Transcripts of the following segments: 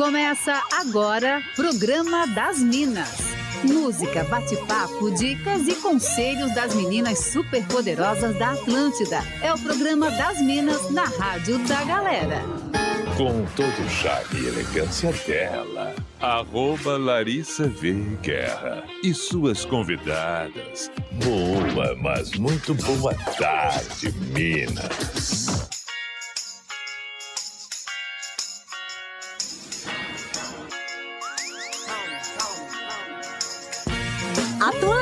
Começa agora, Programa das Minas. Música, bate-papo, dicas e conselhos das meninas superpoderosas da Atlântida. É o Programa das Minas na Rádio da Galera. Com todo o charme e elegância dela, arroba Larissa V. Guerra e suas convidadas. Boa, mas muito boa tarde, Minas.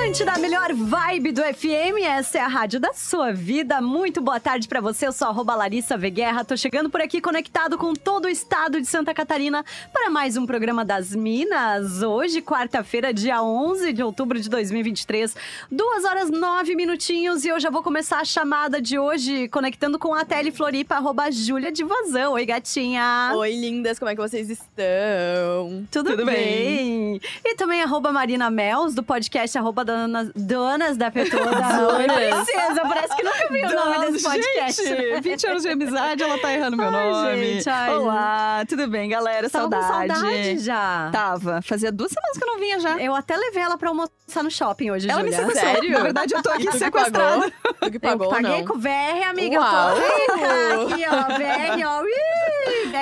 Atlântida, a melhor vibe do FM, essa é a rádio da sua vida. Muito boa tarde para você, eu sou a Larissa Veguerra, tô chegando por aqui conectado com todo o estado de Santa Catarina para mais um programa das Minas. Hoje, quarta-feira, dia 11 de outubro de 2023, duas horas nove minutinhos e eu já vou começar a chamada de hoje conectando com a Tele Floripa, arroba Júlia de Vazão. Oi, gatinha! Oi, lindas, como é que vocês estão? Tudo, Tudo bem. bem? E também arroba Marina Mels, do podcast arroba donas, donas da Petoda. Oi, princesa, parece que nunca vi o nome desse podcast. Gente, 20 anos de amizade, ela tá errando meu ai, nome. Gente, ai. Olá, tudo bem, galera? Tava saudade. saudade já. Tava. Fazia duas semanas que eu não vinha já. Eu até levei ela pra almoçar no shopping hoje, Ela Julia. me sequestrou. Sério? Na verdade, eu tô aqui sequestrada. Tu que pagou, eu paguei não? com o VR, amiga. Uau. Eu tô rica. Aqui, ó, VR, ó.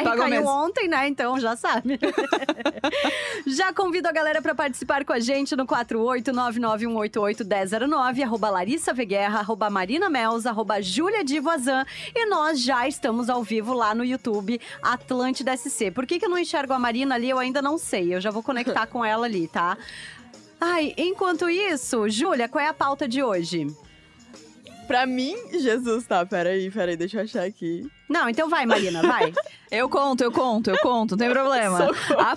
Ih, VR Pagou caiu mesmo. ontem, né? Então já sabe. já convido a galera pra participar com a gente no 48991881009, arroba Larissa Veguerra, arroba Marina Mels, arroba Júlia Divazan. E nós já estamos ao vivo lá no YouTube Atlântida SC. Por que, que eu não enxergo a Marina ali? Eu ainda não sei. Eu já vou conectar com ela ali, tá? Ai, enquanto isso, Júlia, qual é a pauta de hoje? Pra mim, Jesus, tá, peraí, peraí, deixa eu achar aqui. Não, então vai, Marina, vai. Eu conto, eu conto, eu conto, não tem problema. A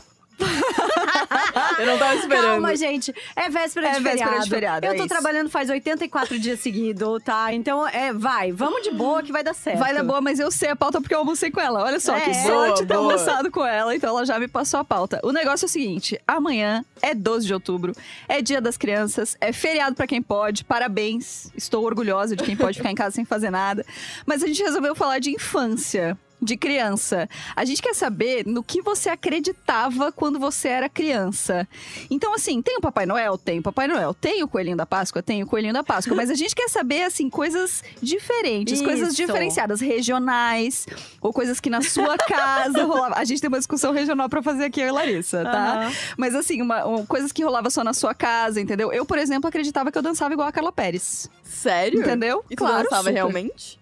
Eu não tava esperando. Calma, gente. É véspera É de véspera feriado. de feriado, Eu é tô isso. trabalhando faz 84 dias seguidos, tá? Então, é, vai. Vamos de boa que vai dar certo. Vai dar boa, mas eu sei a pauta porque eu almocei com ela. Olha só, É. que Boa, sorte ter boa. almoçado com ela. Então ela já me passou a pauta. O negócio é o seguinte: amanhã é 12 de outubro, é dia das crianças, é feriado pra quem pode. Parabéns. Estou orgulhosa de quem pode ficar em casa sem fazer nada. Mas a gente resolveu falar de infância. De criança. A gente quer saber no que você acreditava quando você era criança. Então, assim, tem o Papai Noel? Tem o Papai Noel. Tem o Coelhinho da Páscoa? Tem o Coelhinho da Páscoa. Mas a gente quer saber, assim, coisas diferentes, coisas Isso. diferenciadas, regionais, ou coisas que na sua casa rolava. A gente tem uma discussão regional pra fazer aqui, eu e Larissa, tá? Aham. Mas assim, uma- um- coisas que rolava só na sua casa, entendeu? Eu, por exemplo, acreditava que eu dançava igual a Carla Pérez. Sério? Entendeu? E Claro, dançava super. realmente?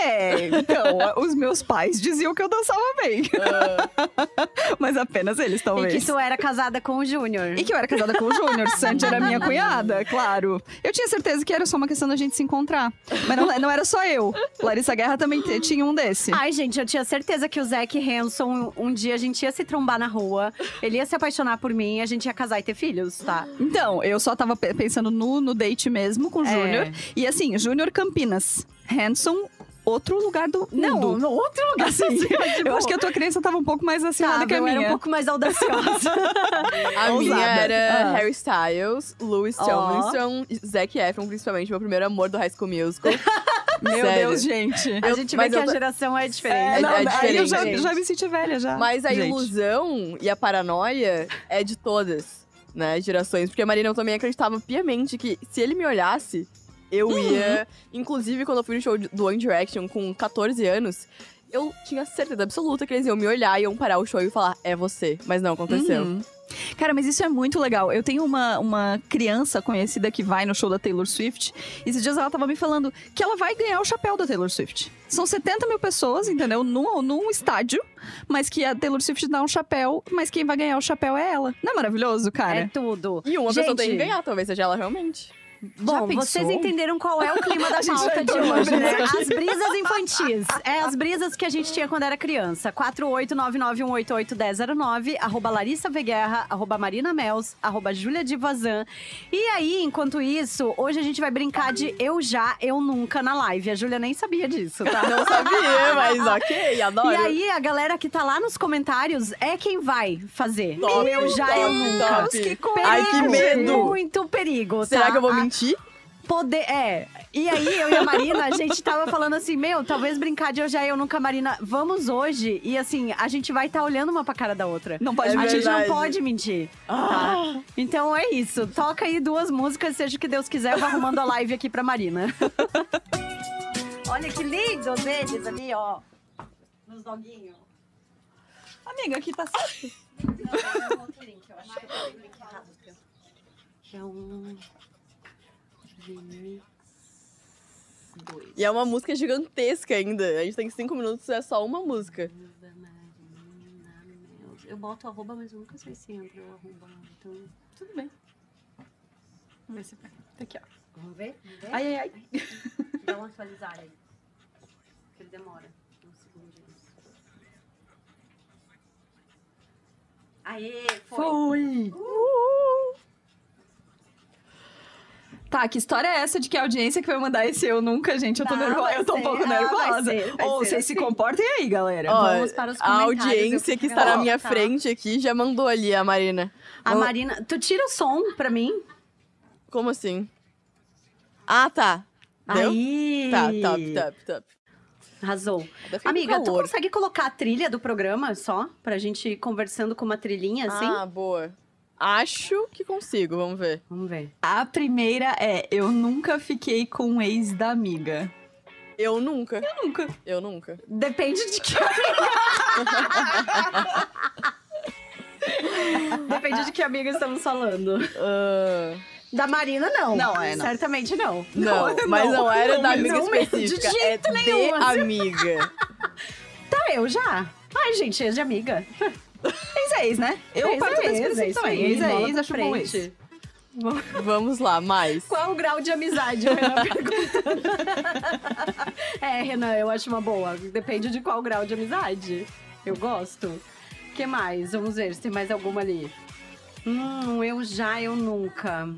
É, então, os meus pais diziam que eu dançava bem. Mas apenas eles, E talvez. que tu era casada com o Júnior. E que eu era casada com o Júnior, Sandy era minha cunhada, claro. Eu tinha certeza que era só uma questão da gente se encontrar. Mas não, não era só eu. Larissa Guerra também tinha um desse. Ai, gente, eu tinha certeza que o Zac Hanson, um dia a gente ia se trombar na rua, ele ia se apaixonar por mim, a gente ia casar e ter filhos, tá? Então, eu só tava pe- pensando no, no date mesmo com o É. Júnior. E assim, Júnior Campinas. Hanson, outro lugar do Não, mundo. no outro lugar. Assim, eu acho que a tua crença tava um pouco mais acima Tá, do que a eu minha. era um pouco mais audaciosa. A minha era Ah. Harry Styles, Louis Ó. Tomlinson, Zac Efron, principalmente, meu primeiro amor do High School Musical. Meu Sério. Deus, gente. a gente vê mas que eu a geração é diferente. É, não, é aí eu diferente, já, gente. já me senti velha já. Mas a gente. ilusão e a paranoia é de todas, né, gerações. Porque a Marina eu também acreditava piamente que se ele me olhasse, eu Uhum. ia. Inclusive, quando eu fui no show do One Direction com 14 anos, eu tinha certeza absoluta que eles iam me olhar e iam parar o show e falar, é você. Mas não aconteceu. Uhum. Cara, mas isso é muito legal. Eu tenho uma, uma criança conhecida que vai no show da Taylor Swift. E esses dias ela tava me falando que ela vai ganhar o chapéu da Taylor Swift. São 70 mil pessoas, entendeu? Num, num estádio, mas que a Taylor Swift dá um chapéu, mas quem vai ganhar o chapéu é ela. Não é maravilhoso, cara? É tudo. E uma Gente, pessoa tem que ganhar, talvez seja ela realmente. Bom, vocês entenderam qual é o clima da pauta de hoje, né? As brisas infantis. É as brisas que a gente tinha quando era criança. 48991881009, arroba Larissa Veguerra, arroba Marina Mels, arroba Júlia Divazan. E aí, enquanto isso, hoje a gente vai brincar de eu já, eu nunca na live. A Júlia nem sabia disso, tá? Não sabia, mas ok, adoro. E aí, a galera que tá lá nos comentários é quem vai fazer. Top, eu já, eu nunca. top. Perigo, Ai, que medo. Muito perigo, Será tá? que eu vou A- poder. É. E aí, eu e a Marina, a gente tava falando assim, meu, talvez brincar de hoje é eu nunca, Marina. Vamos hoje. E assim, a gente vai estar olhando uma pra cara da outra. Não pode É a gente não pode mentir. Tá? Então é isso. Toca aí duas músicas, seja o que Deus quiser, eu vou arrumando a live aqui pra Marina. Olha que lindos eles ali, ó. Nos doguinhos. Amiga, aqui tá certo. Não, outro link, eu acho eu. É um. Remix. Dois. E é uma música gigantesca ainda. A gente tem cinco minutos, é só uma música. Eu boto arroba, mas eu nunca sei se entra o arroba. Então, Tudo bem. Vamos ver se vai. Tá aqui, ó. vamos ver? Vamos ver? Ai, ai, ai. Dá uma atualizar aí. Que ele demora uns segundinhos. Aê, foi. Foi! Tá, que história é essa de que a audiência que vai mandar esse eu nunca, gente? Eu tô Não, nervosa. vai Eu tô um pouco Ah, vai nervosa. ser, vai Ou vocês se assim. comportem aí, galera. Ó, Vamos para os a comentários, eu audiência que está na minha tá. frente aqui já mandou ali a Marina. A Vamos- Marina, tu tira o som pra mim? Como assim? Ah, tá. Deu? Aí. Tá, top, top, top. Arrasou. Amiga, tu consegue colocar a trilha do programa só? Pra gente ir conversando com uma trilhinha assim? Ah, boa. Acho que consigo, vamos ver. Vamos ver. A primeira é: eu nunca fiquei com um ex da amiga. Eu nunca. Eu nunca. Eu nunca. Depende de que Depende de que amiga estamos falando. Ah, Da Marina, não. Não, é, não. Certamente não. não, Não, mas não, não, era não da amiga não mesmo, de específica. jeito é nenhum, de amiga. Tá, eu já. Ai, gente, ex de amiga. Ex né? Eu Ex parto é desse ex, princípio isso também. aí, Ex é bola ex, pra acho bom ex. Vamos lá, mais. Qual o grau de amizade, o Renan perguntando. é, Renan, eu acho uma boa. Depende de qual grau de amizade. Eu gosto. O que mais? Vamos ver se tem mais alguma ali. Hum, eu já, eu nunca.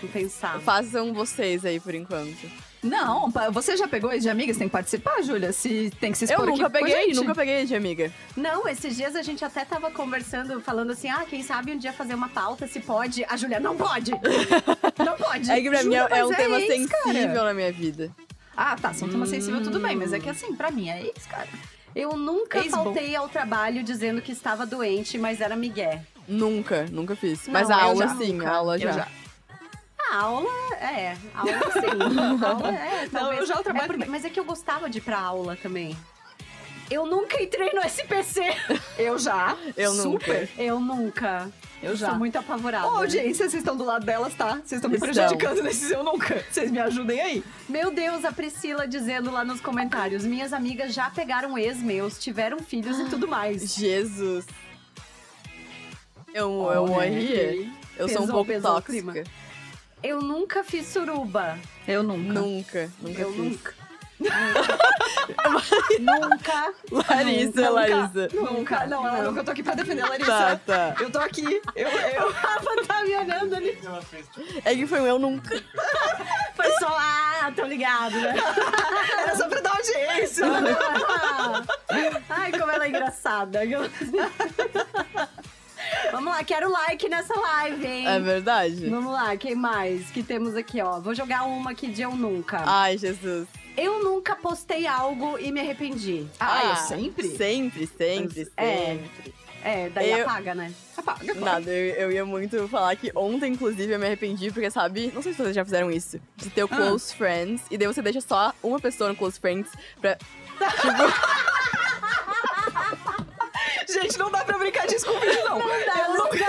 Vou pensar. Façam vocês aí por enquanto. Não, você já pegou ex de amiga? Você tem que participar, Júlia. Se tem que se Eu expor nunca aqui com a peguei, nunca peguei de amiga. Não, esses dias a gente até tava conversando, falando assim: ah, quem sabe um dia fazer uma pauta, se pode. A Julia, não pode! não pode! É que pra mim é, é um é tema ex, cara. sensível na minha vida. Ah, tá. É um tema sensível, tudo bem. Mas é que assim, pra mim é ex, cara. Eu nunca Ex-bom. faltei ao trabalho dizendo que estava doente, mas era migué. Nunca, nunca fiz. Não, Mas a eu aula já, sim, nunca. a aula Eu já. já. A aula, é. A aula sim. A aula é. Não, talvez- eu já trabalho é porque-. Mas é que eu gostava de ir pra aula também. Eu nunca entrei no SPC. Eu já. Eu Super. Eu nunca. Eu já. Sou muito apavorada. Ô, audiência, vocês estão do lado delas, tá? Vocês estão me prejudicando nesses eu nunca. Vocês me ajudem aí. Meu Deus, a Priscila dizendo lá nos comentários: minhas amigas já pegaram ex meus, tiveram filhos e tudo mais. Jesus. Eu, eu Olha, morria. Eu sou um pouco tóxica. Eu nunca fiz suruba. Eu nunca. Nunca, nunca Eu fiz. nunca. nunca. Larissa, Nunca. Larissa. Nunca. Não, ela nunca. Eu tô aqui pra defender a Larissa. Tá, tá. Eu tô aqui. Eu, eu... Rafa tá me olhando ali. É que foi um eu nunca. Foi só, ah, tô ligado, né? Era só pra dar audiência. Ai, como ela é engraçada. Vamos lá, quero like nessa live, hein? É verdade? Vamos lá, quem mais que temos aqui, ó? Vou jogar uma aqui de eu nunca. Ai, Jesus. Eu nunca postei algo e me arrependi. Ah, eu sempre? Sempre, sempre, É. sempre. É, daí Eu- apaga, né? Apaga, claro. Nada, eu, eu ia muito falar que ontem, inclusive, eu me arrependi, porque, sabe, não sei se vocês já fizeram isso, de ter o Ah. close friends, e daí você deixa só uma pessoa no close friends pra. Gente, não dá pra brincar disso com vídeo, não. Não, não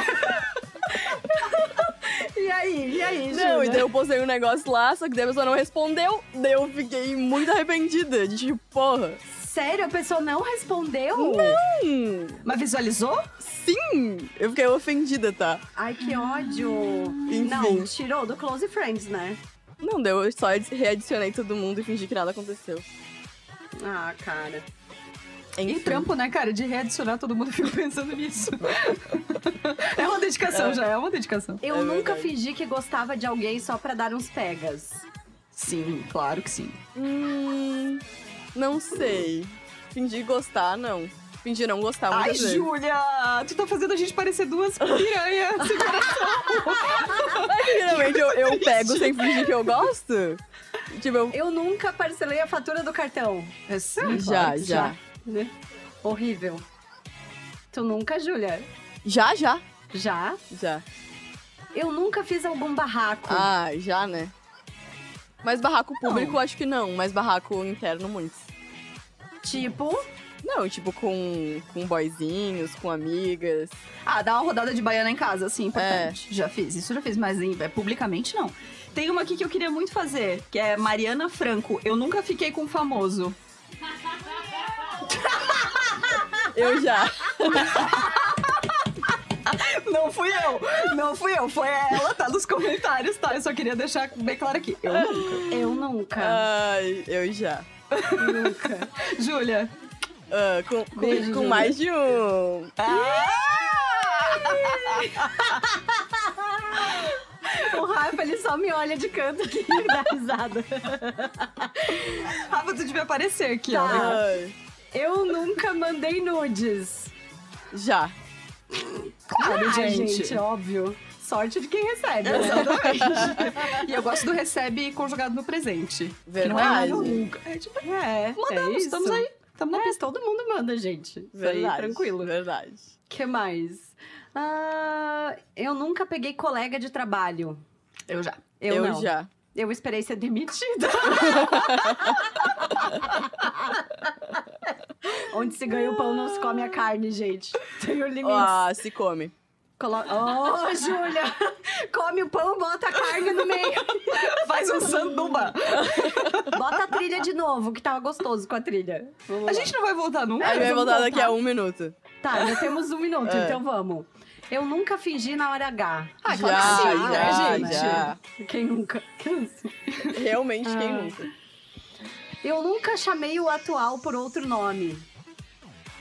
E aí, e aí, Não, e daí eu postei um negócio lá, só que daí a pessoa não respondeu, daí eu fiquei muito arrependida, de tipo, porra. Sério, a pessoa não respondeu? Hum, Mas visualizou? sim! Eu fiquei ofendida, tá? Ai, que ódio. Enfim. Não, tirou do Close Friends, né? Não deu, eu só readicionei todo mundo e fingi que nada aconteceu. Ah, cara. E Enfim. trampo, né, cara? De readicionar todo mundo, eu fico pensando nisso. é uma dedicação, já é uma dedicação. Eu É nunca verdade. fingi que gostava de alguém só pra dar uns pegas. Sim, claro que sim. Hum, não sei. Fingir gostar, não. Fingir não gostar Ai, muitas vezes. Júlia! Tu tá fazendo a gente parecer duas piranhas. Geralmente eu, eu pego sem fingir que eu gosto. Tipo, eu... Eu nunca parcelei a fatura do cartão. É sério? Já, já. Né? Horrível. Tu nunca, Júlia? Já, já. Já? Já. Eu nunca fiz algum barraco. Ah, já, né? Mas barraco público, acho que não. Mas barraco interno, muitos. Tipo, Não, tipo, com, com boyzinhos, com amigas. Ah, dar uma rodada de baiana em casa, assim, importante. Já fiz, isso já fiz, mas é, publicamente não. Tem uma aqui que eu queria muito fazer, que é Mariana Franco. Eu nunca fiquei com famoso. Eu já. Não fui eu, não fui eu, foi ela, tá nos comentários, tá? Eu só queria deixar bem claro aqui. Eu nunca. eu nunca. Ai, eu já. Nunca. Júlia. Ah, com com, Beijo, com mais de um. O Rafa, ele só me olha de canto aqui e dá risada. Rafa, tu devia aparecer aqui, ó. Tá. Ai, Eu nunca mandei nudes. já. Claro, Ai, gente. gente, óbvio. Sorte de quem recebe. né? Exatamente. e eu gosto do recebe conjugado no presente. Que não é Verdade. nunca. É tipo, É, mandamos, é isso. estamos aí. Estamos na É, pista. todo mundo manda, gente. Verdade. aí, tranquilo. Verdade. que mais? Ah, eu nunca peguei colega de trabalho. Eu já. Eu, Eu, não. já. Eu esperei ser demitida. Onde se ganha o pão, não se come a carne, gente. Tem o limite. Ah, se come. Colo... Oh, Júlia! Come o pão, bota a carne no meio. Faz um sanduba. Bota a trilha de novo, que tava gostoso com a trilha. Vamos A lá. gente não vai voltar nunca. Aí vai vamos voltar daqui voltar. a um minuto. Tá, ainda temos um minuto, É. então vamos. Eu nunca fingi na hora H. Ah, já, claro que sim, né, já, gente? já. Quem nunca? Realmente, quem Ah. nunca? Eu nunca chamei o atual por outro nome.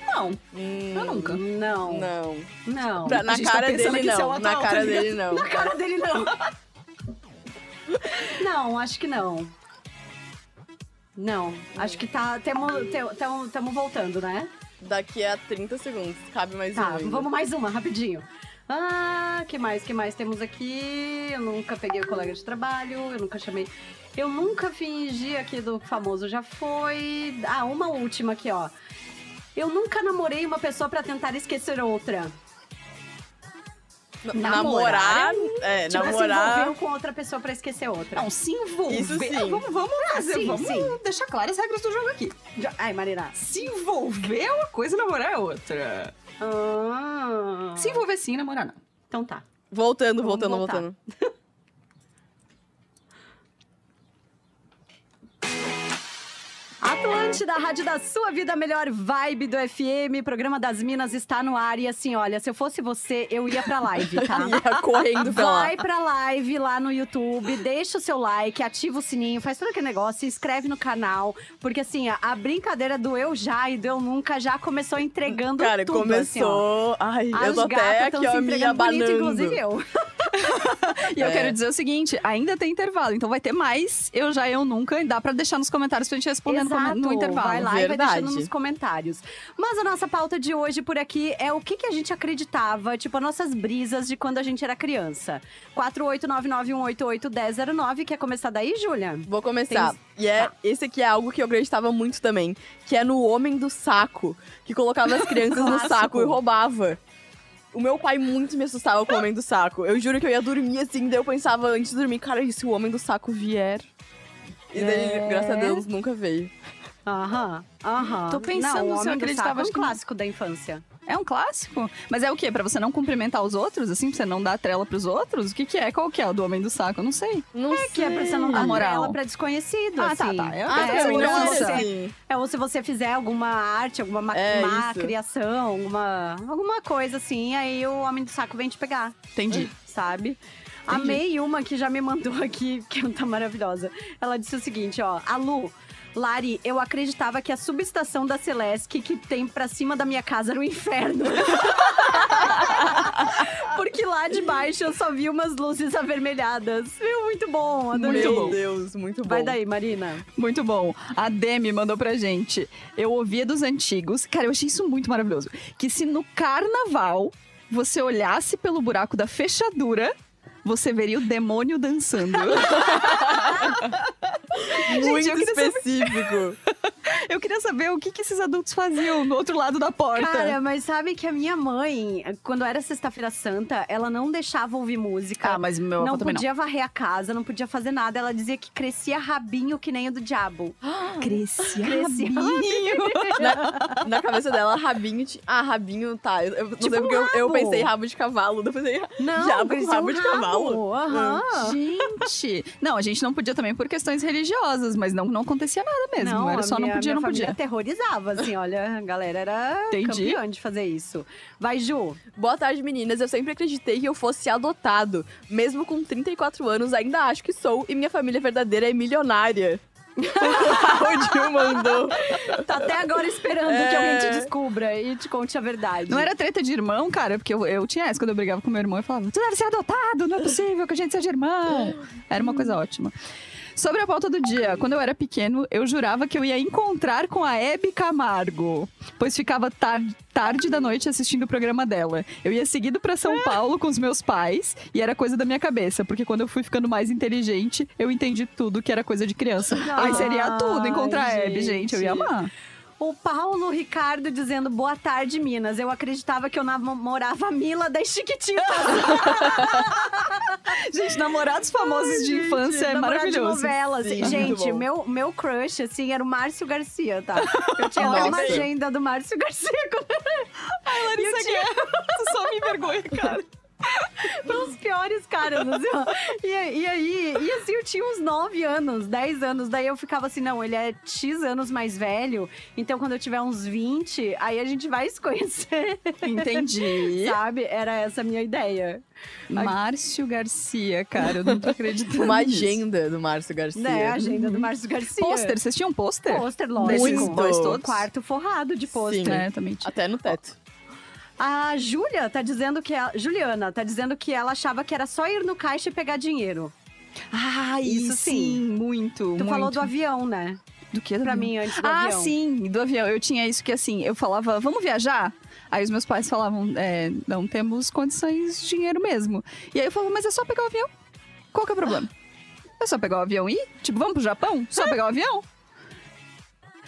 Não, Hum, eu nunca. Não. Não. Não. Pra- na tá cara pensando dele, isso é não. o Na atual, cara tá ligado? dele, não. Na cara dele, não. não, acho que não. Não, acho que tá. Tamo voltando, né? Daqui a 30 segundos. Cabe mais um. Tá, ainda. vamos mais uma, rapidinho. Ah, que mais, que mais temos aqui? Eu nunca peguei o colega de trabalho, eu nunca chamei. Eu nunca fingi aqui do famoso, já foi. Ah, uma última aqui, ó. Eu nunca namorei uma pessoa pra tentar esquecer outra. N- namorar Namorar. É, Tipo, se namorar. envolveu com outra pessoa pra esquecer outra. Não, se envolver. Isso sim. Vamos, vamos fazer, sim, vamos sim. deixar claras as regras do jogo aqui. Ai, Marina. Se envolver é uma coisa, namorar é outra. Ah, Se envolver sim, namorar não. Então tá. Voltando, Vamos voltando, voltar. voltando. Atlântida, a rádio da sua vida, a melhor vibe do FM. Programa das Minas está no ar. E assim, olha, se eu fosse você, eu ia pra live, tá? Ia correndo pra. Vai pra live lá no YouTube, deixa o seu like, ativa o sininho, faz todo aquele negócio, se inscreve no canal. Porque assim, a, brincadeira do eu já e do eu nunca já começou entregando Cara, tudo. assim, ó. começou. Ai, As eu tô até aqui, se ó, me entregando bonito, inclusive eu. E eu É. quero dizer o seguinte: ainda tem intervalo, então vai ter mais eu já, eu nunca. E dá pra deixar nos comentários pra gente responder no, come- Exato. no intervalo. Vai lá e vai Verdade. deixando nos comentários. Mas a nossa pauta de hoje por aqui é o que, que a gente acreditava, tipo, as nossas brisas de quando a gente era criança. 48991881009, quer começar daí, Júlia? Vou começar. E é, Tá. esse aqui é algo que eu acreditava muito também. Que é no Homem do Saco. Que colocava as crianças no saco e roubava. O meu pai muito me assustava com o Homem do Saco. Eu juro que eu ia dormir assim, daí eu pensava antes de dormir, cara, e se o Homem do Saco vier? E daí, É. graças a Deus, nunca veio. Aham, aham. Tô pensando não, se eu Homem do acreditava, Saco é um clássico da infância. É um clássico? Mas é o quê? Pra você não cumprimentar os outros, assim? Pra você não dar trela pros outros? O que que é? Qual que é o do homem do saco? Eu não sei. Não É que é pra você não dar moral. ela pra desconhecido, Ah, assim. tá, tá. Eu- Ah, É, segurança. assim. É, ou se você fizer alguma arte, alguma ma- É, má criação, alguma, alguma coisa assim, aí o Homem do Saco vem te pegar. Entendi. sabe? Amei uma que já me mandou aqui, que tá maravilhosa. Ela disse o seguinte, ó. A Lu, Lari, eu acreditava que a subestação da Celeste que tem pra cima da minha casa era o inferno. Porque lá de baixo eu só vi umas luzes avermelhadas. Viu? Muito bom, adorei. Muito Meu bom. Deus, muito bom. Vai daí, Marina. Muito bom. A Demi mandou pra gente. Eu ouvia dos antigos. Cara, eu achei isso muito maravilhoso. Que se no carnaval você olhasse pelo buraco da fechadura, você veria o demônio dançando. Muito saber- específico. Eu queria saber o que, que esses adultos faziam no outro lado da porta. Cara, mas sabe que a minha mãe, quando era Sexta-feira Santa, ela não deixava ouvir música. ah, mas meu não podia varrer a casa, não podia fazer nada. Ela dizia que crescia rabinho que nem o do diabo. não. Crescia, Crescia rabinho. Na, na cabeça dela, rabinho. Ah, rabinho, tá. Eu, eu não Tipo sei porque eu, eu rabo. pensei rabo de cavalo. Eu pensei, Não, diabo com rabo um de cavalo. Aham. Gente! Não, a gente não podia também por questões religiosas, mas não, não acontecia nada mesmo. Não, era só minha, não podia, não podia. aterrorizava, assim, olha, a galera era Entendi. campeã de fazer isso. Vai, Ju. Boa tarde, meninas. Eu sempre acreditei que eu fosse adotado. Mesmo com 34 anos, ainda acho que sou. E minha família verdadeira é milionária. o áudio mandou. Tá até agora esperando É. que alguém te descubra e te conte a verdade. Não era treta de irmão, cara, porque eu, eu tinha essa quando eu brigava com meu irmão. Eu falava, tu deve ser adotado, não é possível que a gente seja irmão. Era uma coisa ótima. Sobre a pauta do dia, quando eu era pequeno, eu jurava que eu ia encontrar com a Hebe Camargo, pois ficava tar tarde da noite assistindo o programa dela. Eu ia seguido pra São Paulo com os meus pais e era coisa da minha cabeça, porque quando eu fui ficando mais inteligente, eu entendi tudo que era coisa de criança. Ai, seria tudo encontrar a Hebe, gente. Eu ia amar. O Paulo Ricardo dizendo boa tarde, Minas. Eu acreditava que eu namorava a Mila das Chiquititas. Gente, namorados famosos de infância é Namorado de maravilhoso. novela, assim. Sim, Gente, meu, meu crush, assim, era o Márcio Garcia, tá? Eu tinha até uma Nossa. agenda do Márcio Garcia. Ai, Larissa Guerra, tu só me envergonha, cara. Os piores caras, assim, ó. E, e aí, e assim, eu tinha uns 9 anos, 10 anos. Daí eu ficava assim, não, ele é X anos mais velho. Então, quando eu tiver uns 20, aí a gente vai se conhecer, Entendi. sabe? Era essa a minha ideia. Márcio Garcia, cara, eu não tô acreditando. Uma nisso. agenda do Márcio Garcia. Né? A agenda do Márcio Garcia. Pôster, vocês tinham pôster? Pôster, lógico. Muito. boys todos? Quarto forrado de pôster. Sim. É, também tinha. Até no teto. A Júlia tá dizendo que ela, Juliana tá dizendo que ela achava que era só ir no caixa e pegar dinheiro. Ah, Isso sim. sim, muito, Tu muito. falou do avião, né? Do que? Do Pra avião? mim, antes do Ah, avião. sim, do avião. Eu tinha isso que assim, eu falava, vamos viajar? Aí os meus pais falavam, é, não temos condições de dinheiro mesmo. E aí eu falava, mas é só pegar o avião. Qual que é o problema? É só pegar o avião e ir? Tipo, vamos pro Japão? Só pegar o avião?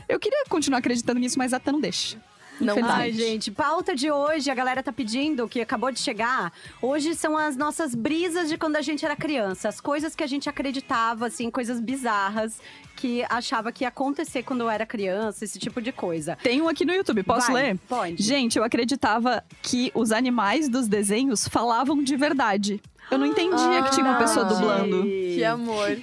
Eu queria continuar acreditando nisso, mas até não deixa. Não. Ai, gente, pauta de hoje, a galera tá pedindo, que acabou de chegar. Hoje são as nossas brisas de quando a gente era criança. As coisas que a gente acreditava, assim, coisas bizarras que achava que ia acontecer quando eu era criança, esse tipo de coisa. Tem um aqui no YouTube, posso Vai, ler? Pode. Gente, eu acreditava que os animais dos desenhos falavam de verdade. Eu não entendia que tinha uma pessoa Verdade. dublando. Que amor.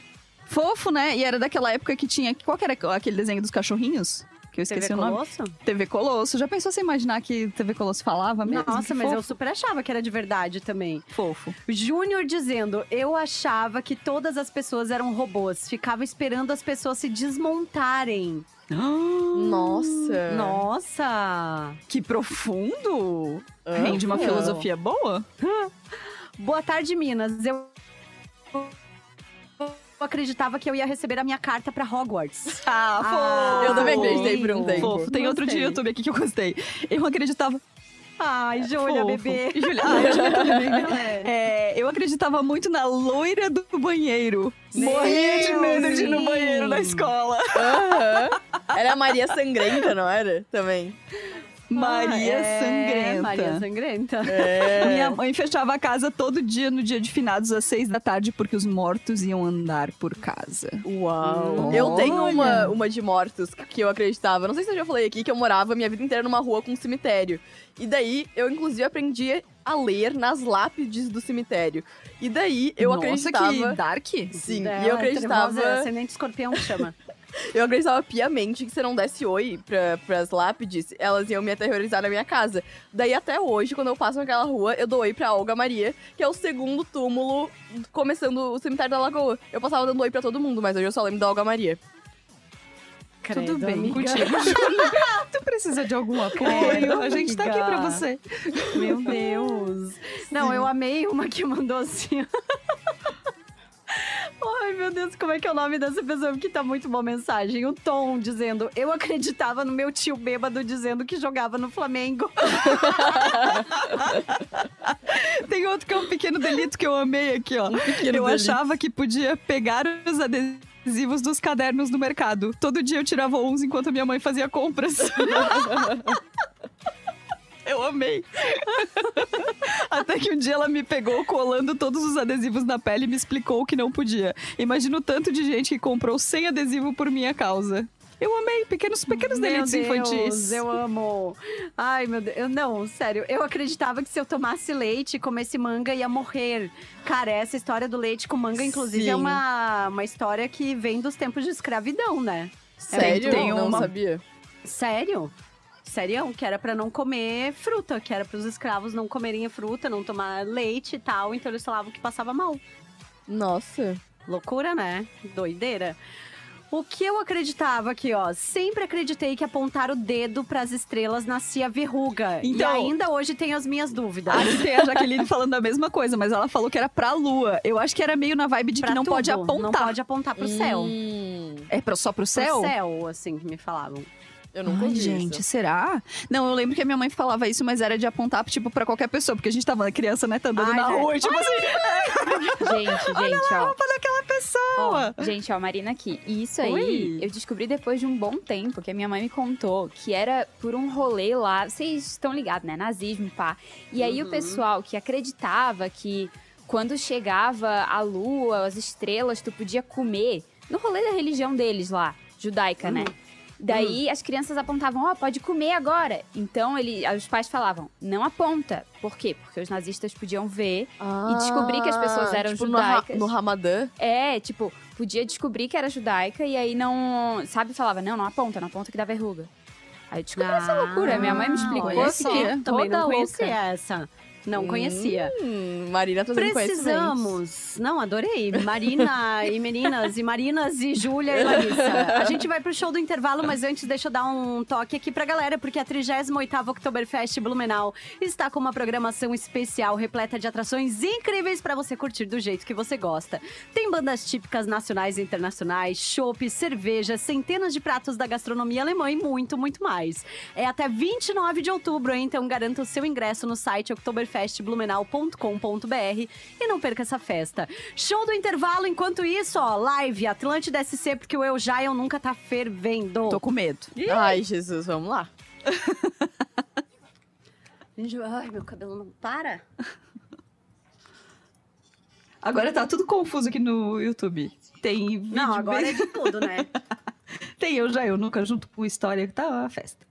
Fofo, né? E era daquela época que tinha. Qual que era aquele desenho dos cachorrinhos? Que eu esqueci TV o nome. Colosso? TV Colosso. Já pensou você imaginar que TV Colosso falava mesmo? Nossa, Que mas eu super achava que era de verdade também. Fofo. Júnior dizendo: Eu achava que todas as pessoas eram robôs. Ficava esperando as pessoas se desmontarem. Nossa. Nossa! Que profundo! Ah, Rende uma filosofia boa? Boa tarde, Minas. Eu. Eu acreditava que eu ia receber a minha carta pra Hogwarts. Ah, Ah, Eu também fofo. acreditei por um tempo. Fofo. Tem outro de. YouTube aqui que eu gostei. Eu acreditava. Ai, Júlia, Fofo. bebê. Júlia, ah, Júlia também, né? É. É, eu acreditava muito na loira do banheiro. Meu, Morria de medo de ir no sim. banheiro na escola. Aham. Era a Maria Sangrenta, não era? Também. Maria É, Sangrenta. Maria Sangrenta. É. Minha mãe fechava a casa todo dia no dia de finados às seis da tarde porque os mortos iam andar por casa. Uau. Olha. Eu tenho uma, uma de mortos que- eu acreditava. Não sei se eu já falei aqui que eu morava minha vida inteira numa rua com um cemitério. E daí eu, inclusive, aprendi a ler nas lápides do cemitério. E daí eu Nossa, acreditava. que dark. Sim, É, e eu acreditava. Ascendente escorpião chama. Eu acreditava piamente que se eu não desse oi pra, pras lápides, elas iam me aterrorizar na minha casa. Daí até hoje, quando eu passo naquela rua, eu dou oi pra Olga Maria, que é o segundo túmulo começando o cemitério da Lagoa. Eu passava dando oi pra todo mundo, mas hoje eu só lembro da Olga Maria. Credo, Tudo bem amiga. contigo, tu precisa de algum apoio? A gente tá aqui pra você. Meu Deus. Não, eu amei uma que mandou assim. Ai, meu Deus, como é que é o nome dessa pessoa? Porque tá muito boa a mensagem. O Tom dizendo: Eu acreditava no meu tio bêbado dizendo que jogava no Flamengo. Tem outro que é um pequeno delito que eu amei aqui, ó. pequeno eu delito. achava que podia pegar os adesivos dos cadernos do mercado. Todo dia eu tirava uns enquanto minha mãe fazia compras. Eu amei. Até que um dia ela me pegou colando todos os adesivos na pele e me explicou que não podia. Imagino o tanto de gente que comprou sem adesivo por minha causa. Eu amei pequenos, pequenos Meu delitos Deus, infantis. Eu amo. Ai, meu Deus. Eu, não, sério. Eu acreditava que se eu tomasse leite e comesse manga, ia morrer. Cara, essa história do leite com manga, inclusive, é Sim. uma, uma história que vem dos tempos de escravidão, né? Sério? tem não uma- sabia. Sério? Sério? Que era pra não comer fruta, que era pros escravos não comerem fruta, não tomar leite e tal. Então eles falavam que passava mal. Nossa. Loucura, né? Doideira. O que eu acreditava aqui, ó, sempre acreditei que apontar o dedo pras estrelas nascia verruga. e Então- ainda hoje tenho as minhas dúvidas. Aqui tem a Jaqueline falando a mesma coisa, mas ela falou que era pra lua. Eu acho que era meio na vibe de Pra que não tudo. pode apontar. Não pode apontar pro céu. Hum, É pra, só pro céu? Pro céu, assim, que me falavam. Eu nunca Ai, ouvi gente, isso. será? Não, eu lembro que a minha mãe falava isso, mas era de apontar, tipo, pra qualquer pessoa. Porque a gente tava criança, né? Tá andando Ai, na né? rua e, tipo assim, Gente, gente, ó. roupa daquela pessoa. Gente, ó, Marina aqui. E isso aí Oi. eu descobri depois de um bom tempo, que a minha mãe me contou, que era por um rolê lá. Vocês estão ligados, né? Nazismo, pá. E aí Uhum. o pessoal que acreditava que quando chegava a lua, as estrelas, tu podia comer. No rolê da religião deles lá, judaica, né? Daí as crianças apontavam, ó, pode comer agora. Então ele, os pais falavam, não aponta. Por quê? Porque os nazistas podiam ver e descobrir que as pessoas eram tipo, no judaicas. No Ramadã. É, tipo, podia descobrir que era judaica e aí não. Sabe, falava, não, não aponta, não aponta que dá verruga. Aí eu descobri essa loucura. Minha mãe me explicou, Ah, eu fiquei Também toda não louca. conhecia essa. Não conhecia. Hum, Marina conhecimentos. Precisamos. Não, adorei. Marina e meninas, e Marinas e Júlia e Larissa. A gente vai pro show do intervalo, mas antes deixa eu dar um toque aqui pra galera, porque a 38ª Oktoberfest Blumenau está com uma programação especial repleta de atrações incríveis pra você curtir do jeito que você gosta. Tem bandas típicas nacionais e internacionais, chopp, cerveja, centenas de pratos da gastronomia alemã e muito, muito mais. É até 29 de outubro, hein? então garanta o seu ingresso no site oktoberfestblumenau.com.br e não perca essa festa. Show do intervalo, enquanto isso, ó, live Atlântida SC, porque o Eu Já Eu Nunca tá fervendo. Tô com medo. Ai, Jesus, vamos lá. Ai, meu cabelo não para. Agora tá tudo confuso aqui no YouTube. Tem vídeo Não, agora bem- é de tudo, né? Tem eu já, eu nunca junto com história, tá uma festa.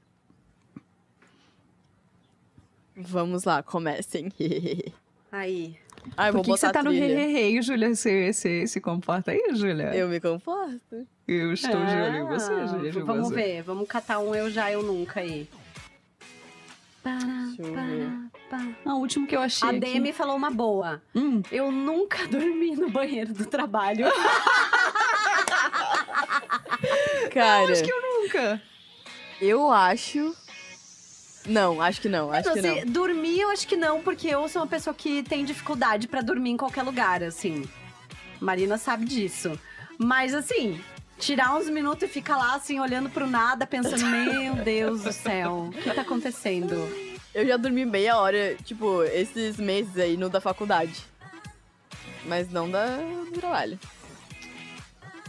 Vamos lá, comecem. Aí. Ai, Por que, que você tá no rei, Júlia? Você, você se comporta aí, Júlia? Eu me comporto. Eu estou de olho em você, Ah, Júlia. de Vamos você. ver, vamos catar um Eu Já Eu Nunca aí. Para, Deixa eu ver. Ah, o último que eu achei A aqui. Demi falou uma boa. Hum, Eu nunca dormi no banheiro do trabalho. Cara, acho que eu nunca. eu acho... Não, acho que não, acho que Assim, não. dormir eu acho que não, porque eu sou uma pessoa que tem dificuldade pra dormir em qualquer lugar, assim. Marina sabe disso. Mas assim, tirar uns minutos e ficar lá assim olhando pro nada, pensando, meu Deus do céu, o que tá acontecendo? Eu já dormi meia hora, tipo, esses meses aí no da faculdade. Mas não da do trabalho.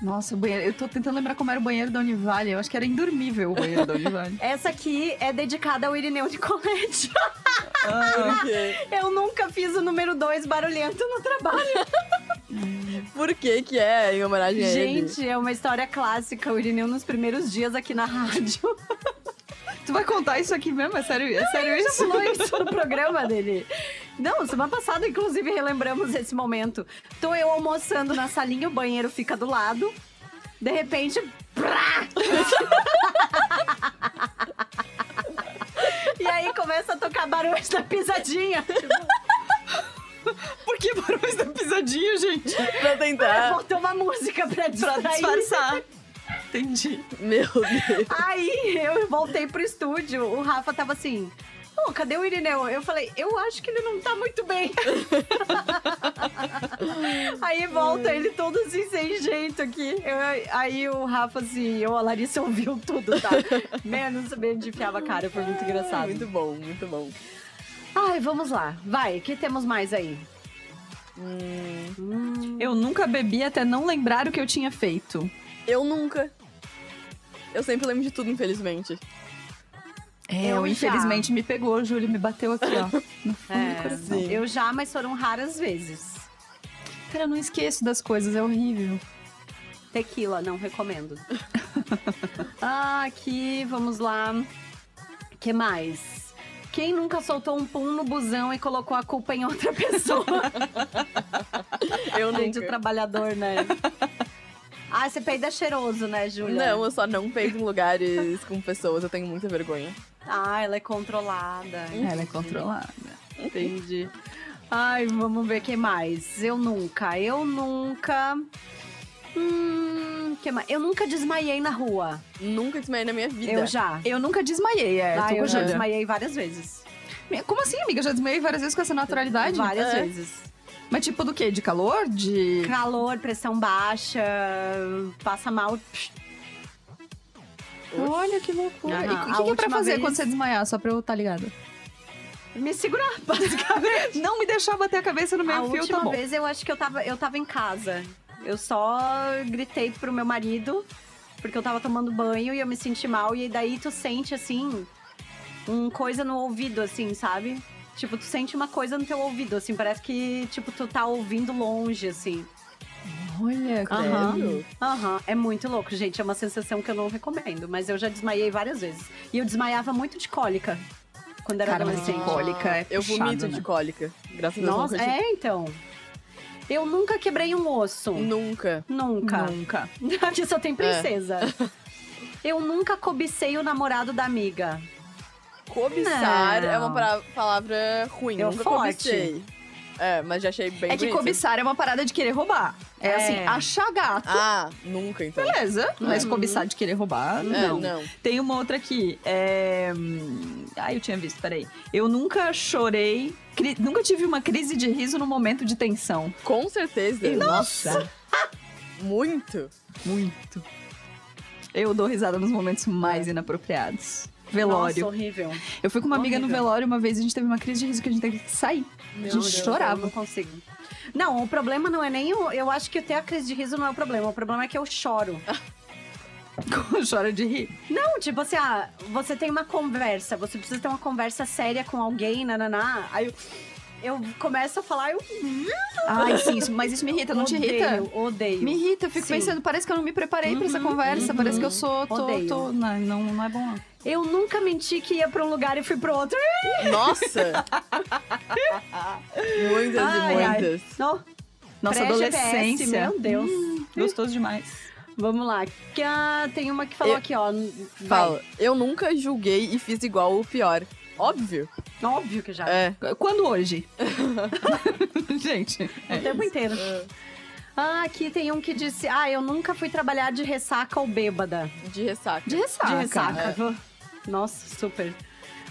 Nossa, o banheiro. Eu tô tentando lembrar como era o banheiro da Univale. Eu acho que era indormível o banheiro da Univale. Essa aqui é dedicada ao Irineu Nicoletti. Por quê? Eu nunca fiz o número 2 barulhento no trabalho. Por que que é em homenagem a ele? Gente, é uma história clássica. O Irineu nos primeiros dias aqui na rádio. tu vai contar isso aqui mesmo? É sério, é sério isso? falou isso no programa dele. Não, semana passada, inclusive, relembramos esse momento. Tô eu almoçando na salinha, o banheiro fica do lado. De repente, E aí começa a tocar barulho da pisadinha. Por que barulhos da pisadinha, gente? Pra tentar. Botou uma música pra Pra disfarçar. Entendi. Meu Deus. Aí eu voltei pro estúdio, o Rafa tava assim. Pô, cadê o Irineu? Eu falei, eu acho que ele não tá muito bem. aí volta ele todo assim, sem jeito aqui. Eu- aí o Rafa, assim, eu, a Larissa ouviu tudo, tá? Menos saber onde enfiava a cara, foi muito engraçado. Muito bom, muito bom. Ai, vamos lá. Vai, o que temos mais aí? Eu nunca bebi até não lembrar o que eu tinha feito. Eu nunca. Eu sempre lembro de tudo, infelizmente. É, Eu eu, já. infelizmente me pegou, Júlio, me bateu aqui, ó. No fundo É, do coração. eu já, mas foram raras vezes. Cara, eu não esqueço das coisas, é horrível. Tequila, não recomendo. ah, aqui, vamos lá. que mais? Quem nunca soltou um pum no busão e colocou a culpa em outra pessoa? Eu Gente, o nunca. trabalhador, né? Ah, você peida cheiroso, né, Júlia? Não, eu só não peido em lugares com pessoas, eu tenho muita vergonha. Ah, ela é controlada. Ela é controlada. Entendi. Ai, vamos ver quem mais. Eu nunca, eu nunca. Hum, que mais? Eu nunca desmaiei na rua. Nunca desmaiei na minha vida. Eu já. Eu nunca desmaiei, é. Ah, eu já desmaiei várias vezes. Como assim, amiga? Eu já desmaiei várias vezes com essa naturalidade? Várias É. vezes. Mas tipo do quê? De calor? De. Calor, pressão baixa, passa mal. Olha que loucura. Aham, E o a que, que é pra última fazer vez- quando você desmaiar? Só pra eu estar ligada. Me segurar, basicamente. Não me deixar bater a cabeça no A meio fio, última tá bom. vez eu acho que eu tava, eu tava em casa. Eu só gritei pro meu marido, porque eu tava tomando banho e eu me senti mal. E daí tu sente, assim, um coisa no ouvido, assim, sabe? Tipo, tu sente uma coisa no teu ouvido, assim. Parece que, tipo, tu tá ouvindo longe, assim. Olha, Aham. Sério? Aham, é muito louco, gente. É uma sensação que eu não recomendo. Mas eu já desmaiei várias vezes. E eu desmaiava muito de cólica. Quando era Cara, adolescente. cólica é Eu puxado, vomito né? de cólica. Graças a Deus, Nossa, nunca tive- é, então. Eu nunca quebrei um osso. Nunca. Nunca. Nunca. Aqui só tem princesa. Eu nunca cobicei o namorado da amiga. Cobiçar Não. é uma palavra ruim. É nunca forte. cobicei. É, mas já achei bem É que bonito. cobiçar é uma parada de querer roubar. É, É. assim, achar gato. Ah, nunca então. Beleza, mas cobiçar de querer roubar, É, não. não. Tem uma outra aqui. É... Ah, eu tinha visto, peraí. Eu nunca chorei, cri- nunca tive uma crise de riso no momento de tensão. Com certeza. Nossa! Muito. Muito. Eu dou risada nos momentos mais inapropriados. Velório. Nossa, horrível. eu fui com uma amiga no horrível. velório uma vez e a gente teve uma crise de riso que a gente teve que sair. a gente Meu Deus, chorava. Não consigo. Não, o problema não é nem o. Eu acho que ter a crise de riso não é o problema. O problema é que eu choro. Chora de rir. Não, tipo assim, ah, você tem uma conversa, você precisa ter uma conversa séria com alguém, nananá. Aí eu, eu começo a falar, eu Ai, sim, isso- mas isso me irrita, não te irrita? odeio, odeio. Me irrita, eu fico Sim. pensando, parece que eu não me preparei pra essa conversa, parece que eu sou, tô, Odeio. tô- não, não, é bom. Eu nunca menti que ia pra um lugar e fui pro outro. Nossa! muitas Ai, e ai. muitas. Não, Nossa pré-GPS, adolescência. Meu Deus. Gostoso demais. Vamos lá. Que, ah, tem uma que falou Eu- aqui, ó. Vai. Fala, eu nunca julguei e fiz igual o pior. Óbvio. Óbvio que já. É. Quando hoje? Gente. O tempo inteiro. Ah, aqui tem um que disse: Ah, eu nunca fui trabalhar de ressaca ou bêbada. De ressaca. De ressaca. de ressaca. Nossa, super.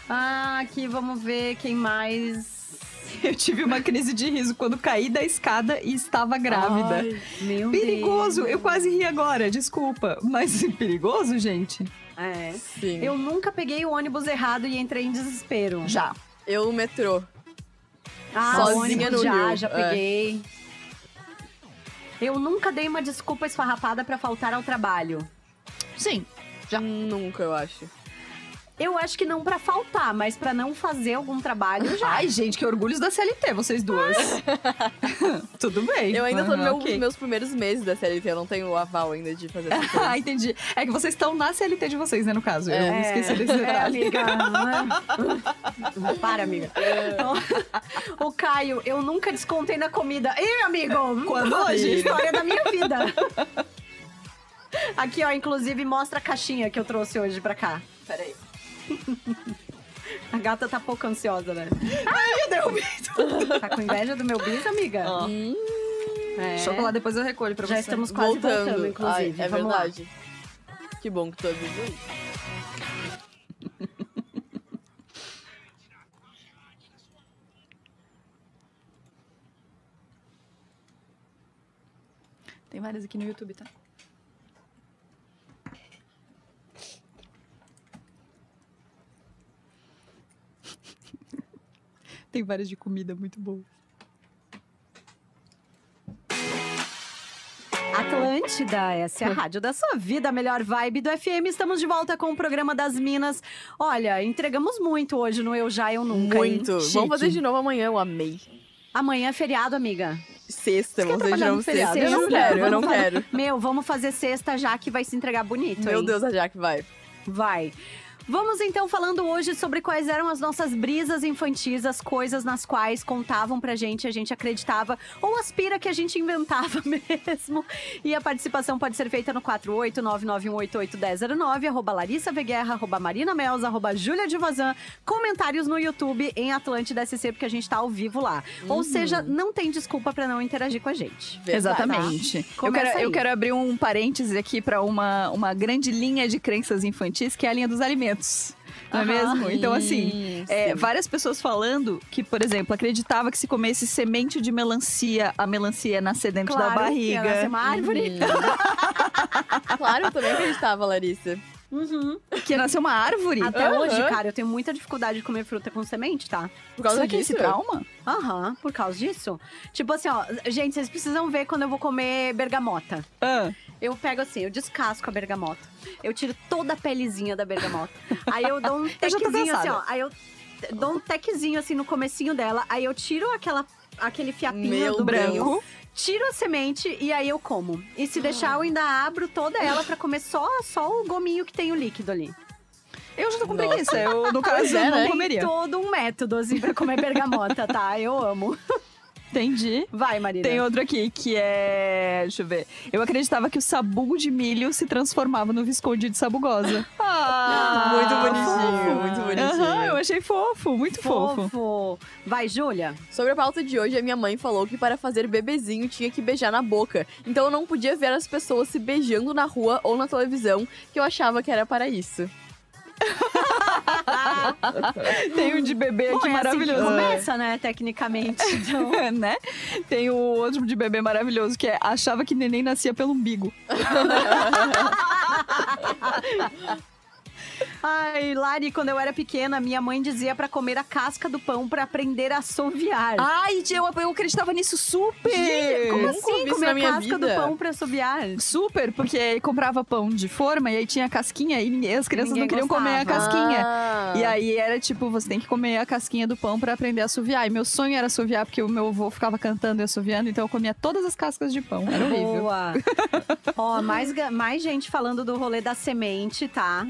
Ah, aqui vamos ver quem mais. Eu tive uma crise de riso quando caí da escada e estava grávida. Ai, Meu perigoso! Deus. Eu quase ri agora, desculpa. Mas perigoso, gente? É. sim. Eu nunca peguei o ônibus errado e entrei em desespero. Já. Eu no metrô. Ah, Sozinha ônibus no já, Rio, já é. peguei. Eu nunca dei uma desculpa esfarrapada pra faltar ao trabalho. Sim. Já. Nunca, eu acho. Eu acho que não pra faltar, mas pra não fazer algum trabalho já. Ai, gente, que orgulhos da CLT, vocês duas. Tudo bem. Eu ainda tô nos Ah, meu- ok. meus primeiros meses da CLT, eu não tenho o aval ainda de fazer essas coisas. Ah, entendi. É que vocês estão na CLT de vocês, né, no caso. Eu É. esqueci desse É, detalhe. amiga. Para, amiga. O Caio, eu nunca descontei na comida. Ih, amigo! Quando hoje? História da minha vida. Aqui, ó, inclusive, mostra a caixinha que eu trouxe hoje pra cá. Peraí. A gata tá pouco ansiosa, né? Ai, eu derrubei tudo. Tá com inveja do meu bis, amiga? Ó, É. Chocolate, depois eu recolho pra Já você. estamos quase voltando, Voltando. inclusive. Ai, é Vamos lá. verdade. Que bom que tu avisou isso. Tem várias aqui no YouTube, tá? Tem várias de comida muito boa. Atlântida, essa é a rádio da sua vida, a melhor vibe do FM. Estamos de volta com o programa das Minas. Olha, entregamos muito hoje no Eu Já, Eu Nunca. hein? Muito. Chique. Vamos fazer de novo amanhã, eu amei. Amanhã é feriado, amiga. Sexta, vamos fazer de novo no feriado? sexta. Eu não quero, eu não Vamos fazer- quero. Meu, vamos fazer sexta já que vai se entregar bonito, Meu hein? Deus, a Jaque vai. Vai. Vamos então falando hoje sobre quais eram as nossas brisas infantis, as coisas nas quais contavam pra gente, a gente acreditava ou aspira que a gente inventava mesmo. E a participação pode ser feita no 48991881009, arroba Larissa Veguerra, arroba Marina Melza, arroba Júlia de Vazan, comentários no YouTube em Atlântida SC, porque a gente tá ao vivo lá. Ou seja, não tem desculpa pra não interagir com a gente. Exatamente. Eu Começa quero, eu quero abrir um parêntese aqui para uma, uma grande linha de crenças infantis, que é a linha dos alimentos. Não é Aham. mesmo? Então, assim, Sim, é, várias pessoas falando que, por exemplo, acreditava que se comesse semente de melancia, a melancia ia nascer dentro da Claro, que ia nascer barriga. uma árvore. Claro, eu também acreditava, Larissa. Uhum. Que ia nascer uma árvore. Até Aham. hoje, cara, eu tenho muita dificuldade de comer fruta com semente, tá? Por causa Será é disso. esse trauma? Aham, por causa disso. Tipo assim, ó, gente, vocês precisam ver quando eu vou comer bergamota. Ah, Eu pego assim, eu descasco a bergamota. Eu tiro toda a pelezinha da bergamota. aí eu dou um tequezinho assim, ó. Aí eu dou um tequezinho assim no comecinho dela. Aí eu tiro aquela, aquele fiapinho Meu do branco. meio, Tiro a semente e aí eu como. E se deixar, eu ainda abro toda ela pra comer só, só o gominho que tem o líquido ali. eu já tô com Nossa. preguiça. Eu, no caso, é, eu não né? comeria. Todo um método, assim, pra comer bergamota, tá? Eu amo. Entendi. Vai, Marina. Tem outro aqui que é. Deixa eu ver. Eu acreditava que o sabugo de milho se transformava no Visconde de Sabugosa. Ah, muito bonitinho, muito bonitinho. Eu achei fofo, muito fofo. Fofo. Vai, Júlia. Sobre a pauta de hoje, a minha mãe falou que para fazer bebezinho tinha que beijar na boca. Então eu não podia ver as pessoas se beijando na rua ou na televisão, que eu achava que era para isso. Tem um de bebê Bom, aqui é assim que maravilhoso. começa, né, tecnicamente. Então, né? Tem o outro de bebê maravilhoso que é achava que neném nascia pelo umbigo. Ai, Lari, quando eu era pequena, minha mãe dizia pra comer a casca do pão pra aprender a assoviar. Ai, eu, eu acreditava nisso super! Gente, como assim comer a minha casca do vida. pão pra assoviar? Super, porque comprava pão de forma e aí tinha casquinha e ninguém- as crianças Ninguém não queriam comer a gostava. casquinha. Ah. E aí era tipo, você tem que comer a casquinha do pão pra aprender a assoviar. E meu sonho era assoviar, porque o meu avô ficava cantando e assoviando, então eu comia todas as cascas de pão. Era horrível. Boa. Ó, mais, mais gente falando do rolê da semente, tá?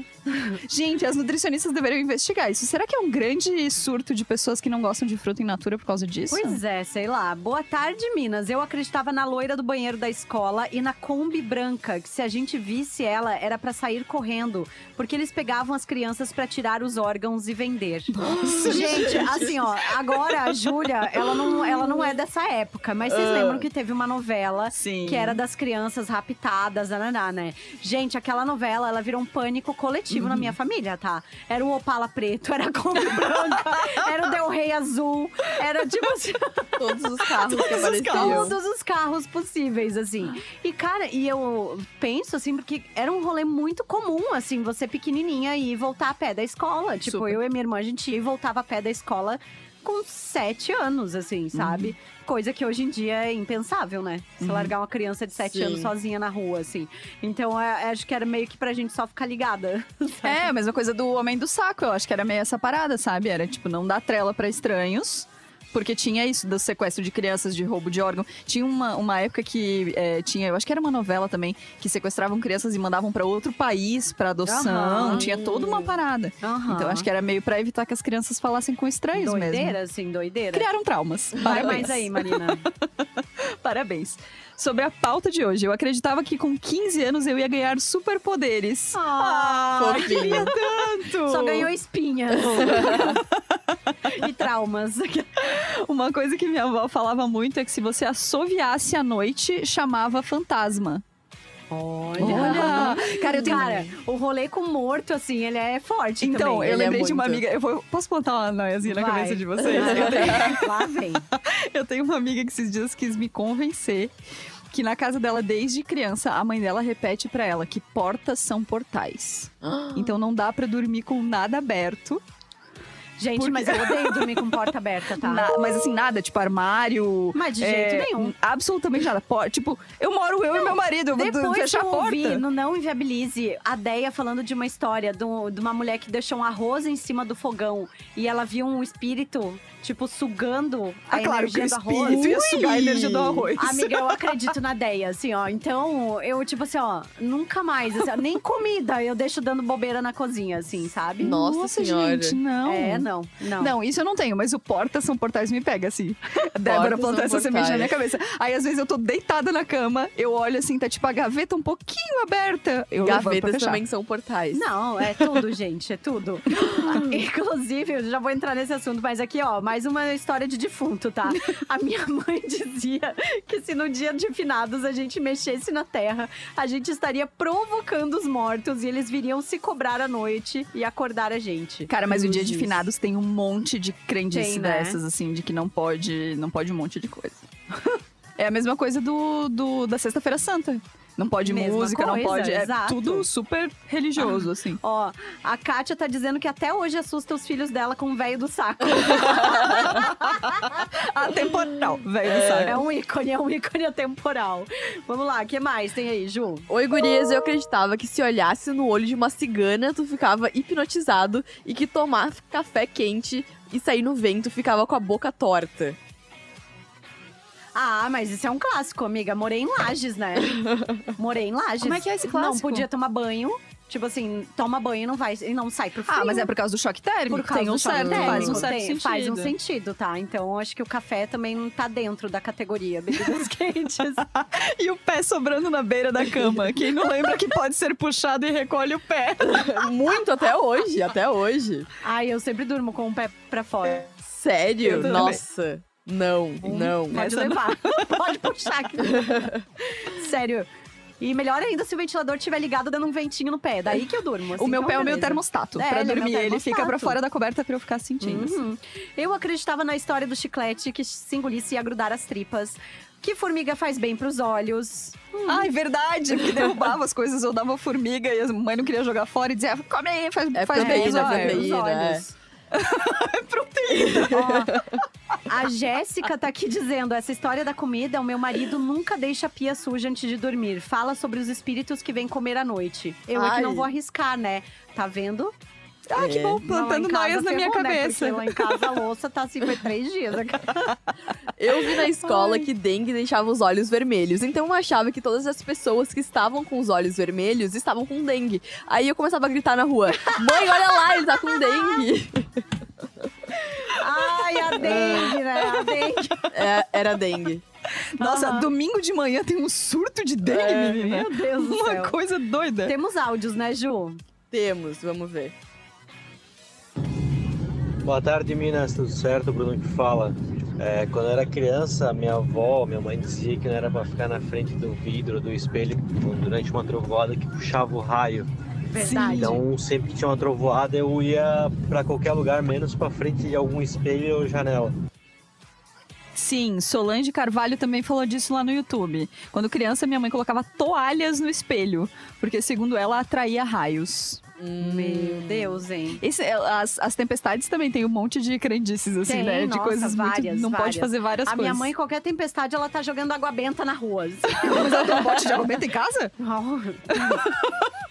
Gente, as nutricionistas deveriam investigar isso. Será que é um grande surto de pessoas que não gostam de fruta in natura por causa disso? Pois é, sei lá. Boa tarde, Minas. Eu acreditava na loira do banheiro da escola e na Kombi branca, que se a gente visse ela, era pra sair correndo, porque eles pegavam as crianças pra tirar os órgãos e vender. gente, assim, ó, agora a Júlia, ela não, ela não é dessa época, mas vocês Ah. lembram que teve uma novela Sim. que era das crianças raptadas, ananá, né? Gente, aquela novela, ela virou um pânico coletivo na minha família, tá? Era o Opala preto, era a Kombi branca, era o Del Rey azul, era tipo assim, Todos os carros que apareciam. todos os carros possíveis, assim. E, cara, e eu penso, assim, porque era um rolê muito comum, assim, você pequenininha e voltar a pé da escola. Tipo, Super. eu e minha irmã, a gente ia e voltava a pé da escola com sete anos, assim, sabe? Coisa que hoje em dia é impensável, né? Você largar uma criança de sete Sim. anos sozinha na rua, assim. Então, é- acho que era meio que pra gente só ficar ligada. É, a mesma coisa do homem do saco. Eu acho que era meio essa parada, sabe? Era tipo, não dar trela pra estranhos. Porque tinha isso do sequestro de crianças, de roubo de órgão. Tinha uma, uma época que é, tinha, eu acho que era uma novela também, que sequestravam crianças e mandavam pra outro país pra adoção. Aham. Tinha toda uma parada. Aham. Então acho que era meio pra evitar que as crianças falassem com estranhos mesmo. Doideira, assim, doideira. Criaram traumas. Vai Parabéns. mais aí, Marina. Parabéns. Sobre a pauta de hoje, eu acreditava que com 15 anos eu ia ganhar superpoderes. Ah, Fofinho. tanto! Só ganhou espinhas. e traumas. Uma coisa que minha avó falava muito é que se você assoviasse à noite, chamava fantasma. Olha. Cara, eu tenho... Cara, o rolê com morto, assim, ele é forte Então, também. eu ele é lembrei de uma amiga. Eu vou- posso plantar uma noiazinha na Vai. cabeça de vocês? Eu tenho, Lá vem. eu tenho uma amiga que esses dias quis me convencer que na casa dela, desde criança, a mãe dela repete pra ela que portas são portais. Então não dá pra dormir com nada aberto. Gente, Porque- mas eu odeio dormir com porta aberta, tá? Na- mas assim, nada, tipo armário. Mas de é, jeito nenhum. Absolutamente nada. Po- tipo, eu moro eu e meu marido, eu vou fechar eu a porta. ouvi no Não Inviabilize a Deia falando de uma história do- de uma mulher que deixou um arroz em cima do fogão e ela viu um espírito, tipo, sugando a Ah, claro, que energia o do arroz. espírito ia sugar a energia do arroz. Amiga, eu acredito na Deia, assim, ó. Então, eu, tipo assim, ó, nunca mais, assim, ó, nem comida eu deixo dando bobeira na cozinha, assim, sabe? Nossa senhora. gente, não. É, não, não. Não, isso eu não tenho, mas o portas são portais me pega, assim. Débora plantou essa semente na minha cabeça. Aí, às vezes, eu tô deitada na cama, eu olho assim, tá tipo a gaveta um pouquinho aberta. Eu Gavetas também são portais. Não, é tudo, gente, é tudo. Inclusive, eu já vou entrar nesse assunto, mas aqui, ó, mais uma história de defunto, tá? A minha mãe dizia que se no dia de finados a gente mexesse na terra, a gente estaria provocando os mortos e eles viriam se cobrar à noite e acordar a gente. Cara, mas o dia de finados tem um monte de crendice Tem, né? dessas, assim, de que não pode, não pode um monte de coisa. é a mesma coisa do, do- da Sexta-feira Santa. Não pode Mesma música, não coisa, pode. É exato. tudo super religioso, assim. Ó, a Kátia tá dizendo que até hoje assusta os filhos dela com o velho do saco. Atemporal, velho, sabe? É um ícone, é um ícone atemporal. Vamos lá, o que mais tem aí, Ju? Oi, gurias, eu acreditava que se olhasse no olho de uma cigana, tu ficava hipnotizado e que tomar café quente e sair no vento ficava com a boca torta. Ah, mas isso é um clássico, amiga. Morei em Lages, né? Morei em Lages. Como é que é esse Não clássico? podia tomar banho. Tipo assim, toma banho e não vai e não sai pro frio. Ah, mas é por causa do choque térmico. por causa tem um do certo, térmico, faz um certo tem- sentido. Faz um sentido, tá? Então, acho que o café também não tá dentro da categoria bebidas quentes. E o pé sobrando na beira da cama. Quem não lembra que pode ser puxado e recolhe o pé. Muito até hoje, até hoje. Ai, eu sempre durmo com o pé pra fora. Sério? Eu também. Não, não. Pode Essa não. levar. Pode puxar. aqui. Sério. E melhor ainda se o ventilador estiver ligado dando um ventinho no pé. Daí que eu durmo. assim, o meu pé é o meu beleza. termostato. É, pra ele é dormir, ele fica pra termostato. fora da coberta pra eu ficar sentindo. assim. Uhum. Eu acreditava na história do chiclete que se engolisse ia grudar as tripas. Que formiga faz bem pros olhos. Ai, verdade, porque derrubava as coisas, eu dava formiga e a mãe não queria jogar fora e dizia, come aí, faz, É faz bem os proteína, olhos." é. Ó, a Jéssica tá aqui dizendo: essa história da comida, o meu marido nunca deixa a pia suja antes de dormir. Fala sobre os espíritos que vêm comer à noite. Eu é que Ai. não vou arriscar, né? Tá vendo? Ah, que bom, Não, plantando casa noias na minha ferrou, né? cabeça. Porque lá em casa a louça tá assim, foi três dias. Eu vi na escola que dengue deixava os olhos vermelhos, então eu achava que todas as pessoas que estavam com os olhos vermelhos estavam com dengue. Aí eu começava a gritar na rua: Mãe, olha lá, ele tá com dengue. Ai, a dengue, né? A dengue. É, era dengue. Nossa, Aham. domingo de manhã tem um surto de dengue, É, menina. Meu Deus do Uma céu. coisa doida. Temos áudios, né, Ju? Temos, vamos ver. Boa tarde, Minas. Tudo certo? Bruno que fala. É, quando eu era criança, minha avó, minha mãe dizia que não era para ficar na frente do vidro, do espelho, durante uma trovoada que puxava o raio. Verdade. Então, sempre que tinha uma trovoada, eu ia para qualquer lugar, menos para frente de algum espelho ou janela. Sim, Solange Carvalho também falou disso lá no YouTube. Quando criança, minha mãe colocava toalhas no espelho, porque segundo ela atraía raios. Meu Deus, hein? Esse- é, as, as tempestades também tem um monte de crendices, assim, Tem, né? De nossa, coisas várias, muito. Não pode várias. fazer várias A coisas. minha mãe, qualquer tempestade, ela tá jogando água benta na rua. Mas ela tem um bote de água benta em casa?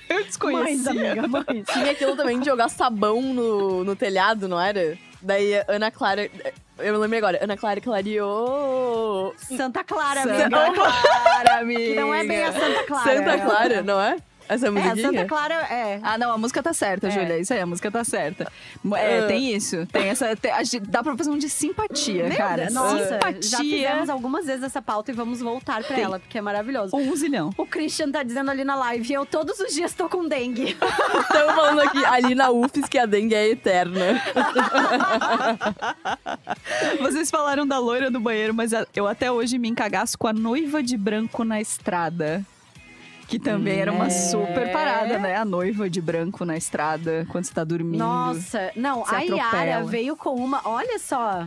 Eu desconhecia. amiga, mães. Tinha aquilo também de jogar sabão no, no telhado, não era? Daí a Ana Clara. Eu me lembrei agora. Ana Clara clareou. Santa Clara, Santa amiga. Clara, amiga. Que não é bem a Santa Clara. Santa Clara, não é? Essa É, musiquinha? Santa Clara é. Ah, não, a música tá certa, É. Júlia. Isso aí, a música tá certa. É, Ah. tem isso. Tem essa. tem- dá pra fazer um de simpatia, Meu cara. Deus, Nossa, simpatia. já fizemos algumas vezes essa pauta e vamos voltar pra Tem. ela, porque é maravilhoso. Um zilhão. O Christian tá dizendo ali na live, eu todos os dias tô com dengue. Estamos falando aqui, ali na UFES, que a dengue é eterna. Vocês falaram da loira do banheiro, mas eu até hoje me encagaço com a noiva de branco na estrada. Que também era uma É. super parada, né? A noiva de branco na estrada, quando você tá dormindo. Nossa, não, a Yara veio com uma, olha só.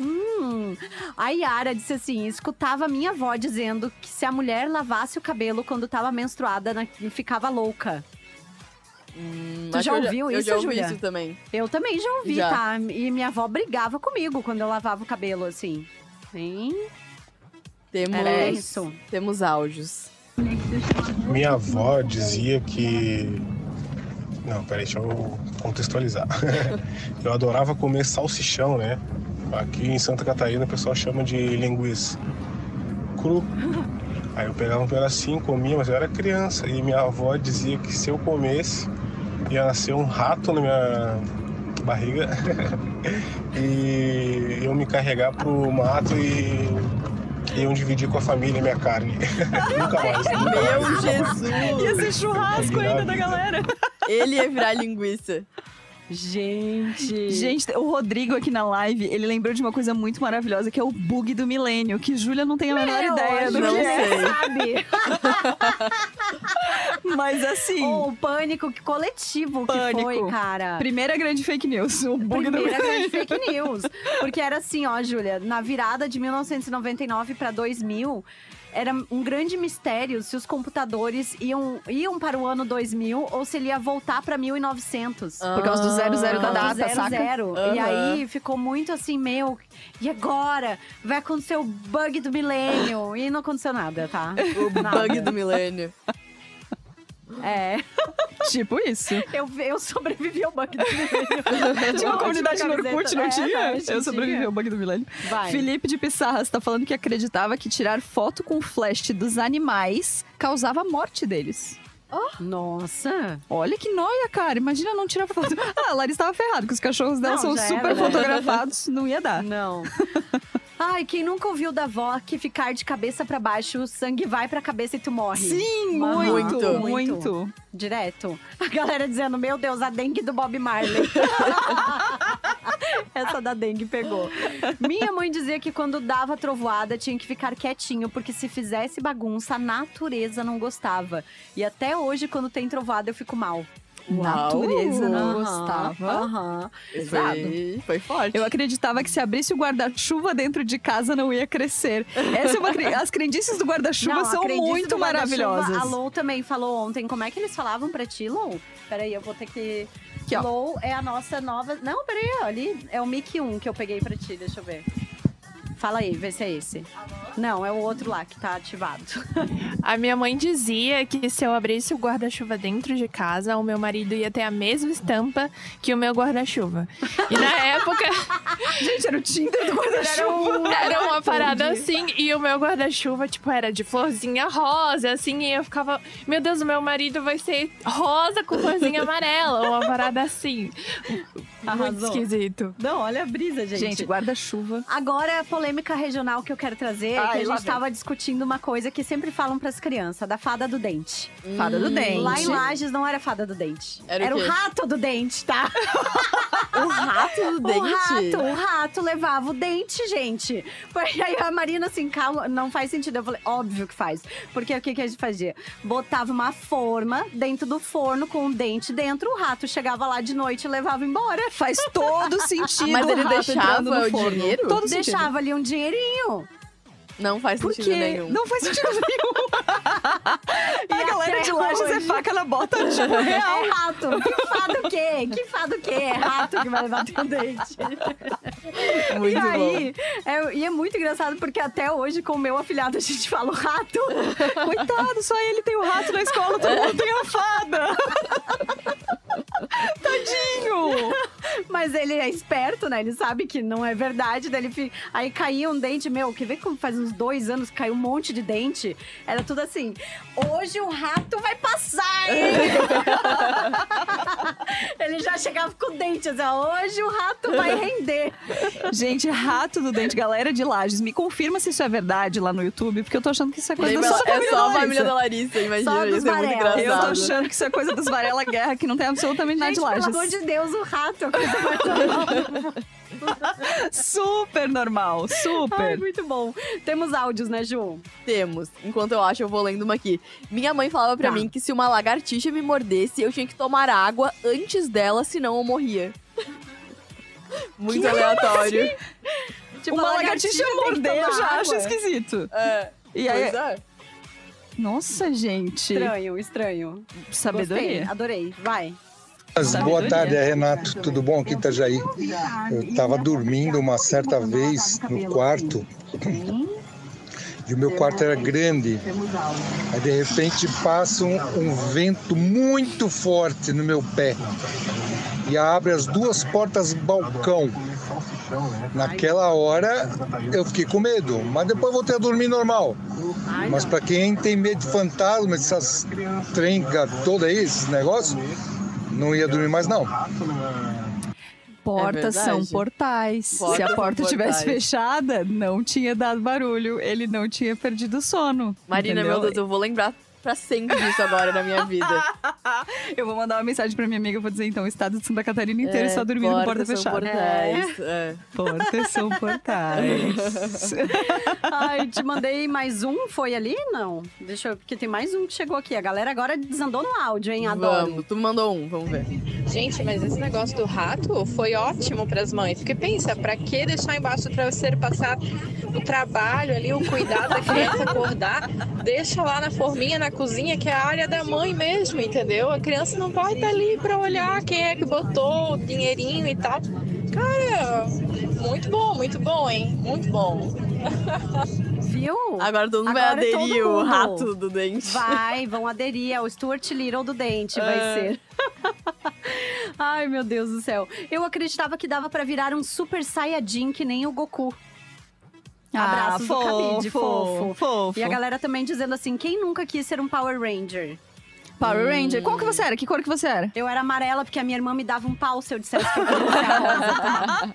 Hum, a Yara disse assim: escutava minha avó dizendo que se a mulher lavasse o cabelo quando tava menstruada, ficava louca. Hum, Tu já eu ouviu eu isso, já ouvi Júlia? isso também. Eu também já ouvi, Já. tá? E minha avó brigava comigo quando eu lavava o cabelo, assim. Sim, Temos, era isso. temos áudios. Minha avó dizia que. Não, peraí, deixa eu contextualizar. eu adorava comer salsichão, né? Aqui em Santa Catarina o pessoal chama de linguiça cru. Aí eu pegava um pedacinho, comia, mas eu era criança. E minha avó dizia que se eu comesse, ia nascer um rato na minha barriga. e eu me carregar pro mato e iam dividir com a família minha carne. nunca mais, nunca Meu mais. Jesus! Ia ser churrasco ainda da galera. Ele ia virar linguiça. Gente. Gente, o Rodrigo aqui na live, ele lembrou de uma coisa muito maravilhosa, que é o bug do milênio, que Júlia não tem a menor Meu, ideia do que é. sei. sabe. Mas assim, o pânico que coletivo que Pânico. foi, cara. primeira grande fake news, o bug do Primeira milênio. grande fake news. Porque era assim, ó, Júlia, na virada de 1999 para 2000, era um grande mistério se os computadores iam, iam para o ano 2000 ou se ele ia voltar para 1900. Por causa do zero zero da Por causa do data, zero, saca? zero. E Aham. aí ficou muito assim, meu, e agora? Vai acontecer o bug do milênio. E não aconteceu nada, tá? O Nada. bug do milênio. É, Tipo isso. eu, eu sobrevivi ao bug do milênio. Tinha uma comunidade no. Orkut, não É, tinha? a gente Eu sobrevivi tinha. ao bug do milênio. Vai. Felipe de Pissarras tá falando que acreditava que tirar foto com flash dos animais causava a morte deles. Nossa. Olha que noia, cara. Imagina não tirar foto. Ah, a Larissa tava ferrada, porque os cachorros dela Não, são super era, né? fotografados. Não ia dar. Não. Ai, quem nunca ouviu da avó que ficar de cabeça pra baixo, o sangue vai pra cabeça e tu morre? Sim, muito, muito. muito. Direto. A galera dizendo, meu Deus, a dengue do Bob Marley. Essa da dengue pegou. Minha mãe dizia que quando dava trovoada tinha que ficar quietinho, porque se fizesse bagunça, a natureza não gostava. E até hoje, quando tem trovoada, eu fico mal. Natureza não gostava. Aham. Exato. Foi, foi forte. Eu acreditava que se abrisse o guarda-chuva dentro de casa não ia crescer. Essa é uma As crendices do guarda-chuva são muito maravilhosas. A Lou também falou ontem. Como é que eles falavam pra ti, Lou? Peraí, eu vou ter que. Aqui. Lou é a nossa nova. Não, peraí, ó, ali é o Mic 1 que eu peguei pra ti, deixa eu ver. Fala aí, vê se é esse. Não, é o outro lá que tá ativado. A minha mãe dizia que se eu abrisse o guarda-chuva dentro de casa, o meu marido ia ter a mesma estampa que o meu guarda-chuva. E na época Gente, era o Tinder do guarda-chuva. era uma parada assim, e o meu guarda-chuva, tipo, era de florzinha rosa, assim, e eu ficava, meu Deus, o meu marido vai ser rosa com florzinha amarela, uma parada assim. Muito Arrasou. esquisito. Não, olha a brisa, gente. Gente, guarda-chuva. Agora, a polêmica regional que eu quero trazer é que a gente vem. tava discutindo uma coisa que sempre falam pras crianças, da fada do dente. Fada do dente. Lá em Lages não era fada do dente. Era o o quê? rato do dente, tá? O rato do dente. O rato, o rato levava o dente, gente. E aí a Marina assim, calma, não faz sentido. Eu falei, óbvio que faz. Porque o que, que a gente fazia? Botava uma forma dentro do forno com um dente dentro, o rato chegava lá de noite e levava embora. Faz todo sentido. Mas ele o rato deixava o forno. dinheiro? Todo sentido. Deixava ali um dinheirinho. Não faz Por sentido quê? nenhum. Não faz sentido nenhum. a galera de Lages é hoje- faca na bota, tipo, real. É rato. Que fada o quê? Que fada o quê? É rato que vai levar teu dente. Muito e bom. aí, é, e é muito engraçado porque até hoje, com o meu afilhado, a gente fala o rato. Coitado, só ele tem o rato na escola, todo mundo tem a fada. Tadinho. Mas ele é esperto, né? Ele sabe que não é verdade. Daí ele fica... Aí caiu um dente, meu, quer ver como faz uns dois anos que caiu um monte de dente? Era tudo assim, hoje o rato vai passar, hein? ele já chegava com o dente, assim, hoje o rato vai render. Gente, rato do dente, galera de Lages, me confirma se isso é verdade lá no YouTube, porque eu tô achando que isso é coisa Lembra- da sua é só a família da Larissa, imagina. Só dos Isso é muito Varela. engraçado. Eu tô achando que isso é coisa dos Varela Guerra, que não tem absolutamente nada de pelo Lages. amor de Deus, o rato é coisa mais normal. Super normal, Ai, super. muito bom. Temos áudios, né, Ju? Temos. Enquanto eu acho, eu vou lendo uma aqui. Minha mãe falava pra Tá. mim que se uma lagartixa me mordesse, eu tinha que tomar água antes dela, senão eu morria. Muito aleatório. Tipo, Uma lagartixa que morder, eu já acho água. esquisito. É. E aí, Pois é. nossa, gente. Estranho, estranho. Sabedoria. Gostei, adorei. Vai. Boa tarde, é Renato. Tudo bom aqui, Itajaí? Eu estava dormindo uma certa vez no quarto e o meu quarto era grande. Aí de repente passa um, um vento muito forte no meu pé e abre as duas portas balcão. Naquela hora eu fiquei com medo, mas depois voltei a dormir normal. Mas para quem tem medo de fantasma, essas trencas todas aí, esses negócios, não ia dormir mais não. Portas É são portais. Se a porta tivesse fechada, não tinha dado barulho. Ele não tinha perdido o sono. Marina, entendeu? meu Deus, eu vou lembrar pra sempre disso agora na minha vida. Eu vou mandar uma mensagem pra minha amiga, vou dizer então, o estado de Santa Catarina inteiro É, só dormindo com porta portas são fechada. Portais. É. Portas são portais. Ai, te mandei mais um, foi ali? Não. Deixa eu. Porque tem mais um que chegou aqui. A galera agora desandou no áudio, hein? Adoro. Vamos, tu mandou um, vamos ver. Gente, mas esse negócio do rato foi ótimo para as mães. Porque pensa, para que deixar embaixo do travesseiro passar o trabalho ali, o cuidado da criança acordar? Deixa lá na forminha, na cozinha, que é a área da mãe mesmo, entendeu? A criança não vai estar ali para olhar quem é que botou o dinheirinho e tal. Cara, muito bom, muito bom, hein? Muito bom. Viu? Agora todo mundo vai Agora todo aderir o mundo. rato do dente. Vai, vão aderir ao Stuart Little do dente, vai É. ser. Ai, meu Deus do céu. Eu acreditava que dava pra virar um super saiyajin que nem o Goku. Abraços do Khabib, fofo. Ah, fofo. E a galera também dizendo assim, quem nunca quis ser um Power Ranger? Power Ranger. Qual que você era? Que cor que você era? Eu era amarela porque a minha irmã me dava um pau se eu dissesse que eu queria ser a rosa, tá?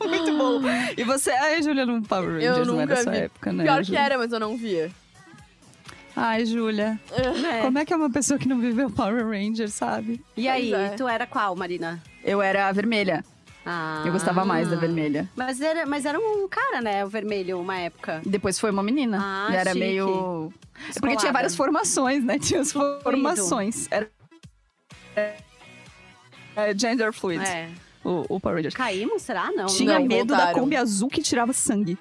Muito bom. E você, ai, Júlia, não Power Rangers, Eu não é nunca da sua vi. época, né? Pior que era, mas eu não via. Ai, Júlia. É. Como é que é uma pessoa que não viveu Power Ranger, sabe? E aí, é. tu era qual, Marina? Eu era a vermelha. Ah. Eu gostava mais da vermelha. Mas era, mas era um cara, né? O vermelho, uma época. Depois foi uma menina. Ah, E era chique. meio. Porque Descolada. tinha várias formações, né? Tinha as formações. Era. É, gender fluid. É. O, o Power Rangers. Caímos, será? Não. Tinha não, medo da voltaram. Kombi azul que tirava sangue.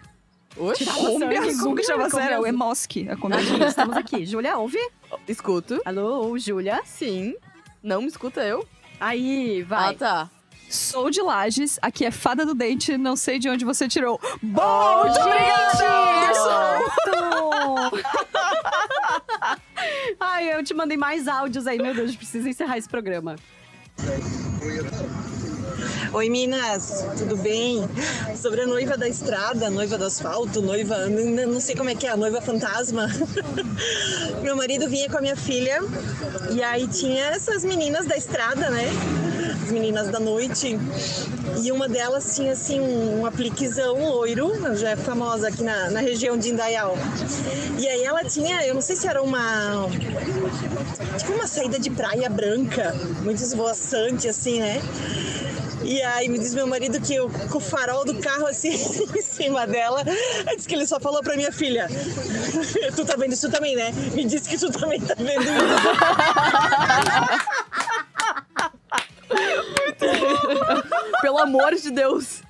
Oxe, Kombi sangue, azul que tirava sangue. Era o azul. Emoski. A Kombi azul. Estamos aqui. Júlia, ouve? escuto. Alô, Júlia? Sim. Não me escuta eu? Aí, vai. Ah, tá. Sou de Lages, aqui é fada do dente, não sei de onde você tirou. Bom, Oh, muito obrigada! Ai, eu te mandei mais áudios aí, meu Deus, a gente precisa encerrar esse programa. Oi, Minas, tudo bem? Sobre a noiva da estrada, noiva do asfalto, noiva. Não sei como é que é, a noiva fantasma. Meu marido vinha com a minha filha e aí tinha essas meninas da estrada, né? As meninas da noite. E uma delas tinha, assim, um apliquezão loiro, já é famosa aqui na, na região de Indaial. E aí ela tinha, eu não sei se era uma. Tipo uma saída de praia branca, muito esvoaçante, assim, né? E aí me diz meu marido que o, com o farol do carro assim em cima dela, disse que ele só falou pra minha filha. Tu tá vendo isso também, né? Me disse que tu também tá vendo isso. Pelo amor de Deus.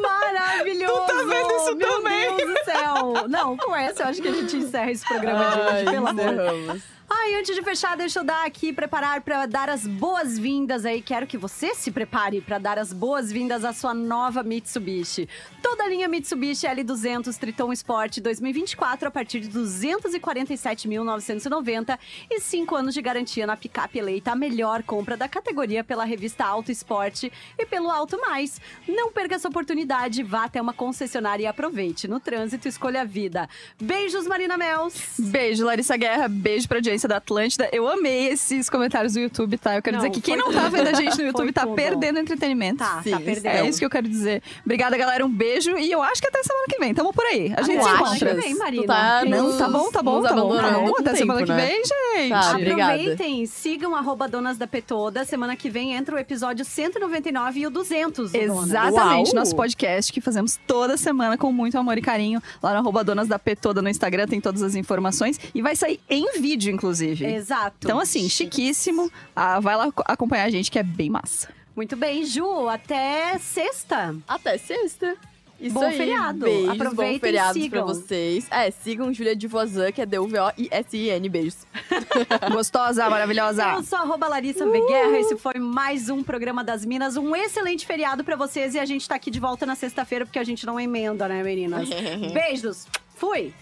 Maravilhoso! Tu tá vendo isso Meu também? Deus do céu! Não, com essa eu acho que a gente encerra esse programa de hoje, Ai, pelo amor. Ai, antes de fechar, deixa eu dar aqui, preparar para dar as boas-vindas aí. Quero que você se prepare para dar as boas-vindas à sua nova Mitsubishi. Toda a linha Mitsubishi L200 Triton Sport 2024 a partir de 247.990 e 5 anos de garantia na picape eleita a melhor compra da categoria pela revista Auto Esporte e pelo Auto Mais. Não perca essa oportunidade, vá até uma concessionária e aproveite. No trânsito, escolha a vida. Beijos, Marina Mels. Beijo, Larissa Guerra. Beijo pra audiência da Atlântida. Eu amei esses comentários do YouTube, tá? Eu quero Não, dizer que quem não tá vendo a gente no YouTube Foi tá tudo. perdendo entretenimento. Tá, Sim, tá perdendo. É isso que eu quero dizer. Obrigada, galera. Um beijo. E eu acho que até semana que vem. Tamo por aí. A gente se encontra. que vem, Marina. Tá Não, tá bom, tá bom, nos tá bom. Tá bom. Até tempo, semana que né? vem, gente. Tá, obrigada. Aproveitem, sigam arroba Donas da Petoda. Semana que vem entra o episódio 199 e o 200. do Donas. Exatamente, Uau! nosso podcast que fazemos toda semana com muito amor e carinho. Lá no arroba Donas da P toda no Instagram tem todas as informações. E vai sair em vídeo, inclusive. Exato. Então, assim, chiquíssimo. Ah, vai lá co- acompanhar a gente, que é bem massa. Muito bem, Ju. Até sexta. Até sexta. Isso Bom aí, feriado. Beijos, Aproveitem bom feriados sigam. pra vocês. É, sigam Júlia de Vozan, que é D-U-V-O-I-S-I-N. Beijos. Gostosa, maravilhosa. Eu sou arroba Larissa V. Guerra. Esse foi mais um programa das Minas. Um excelente feriado pra vocês. E a gente tá aqui de volta na sexta-feira, porque a gente não emenda, né, meninas? Beijos. Fui.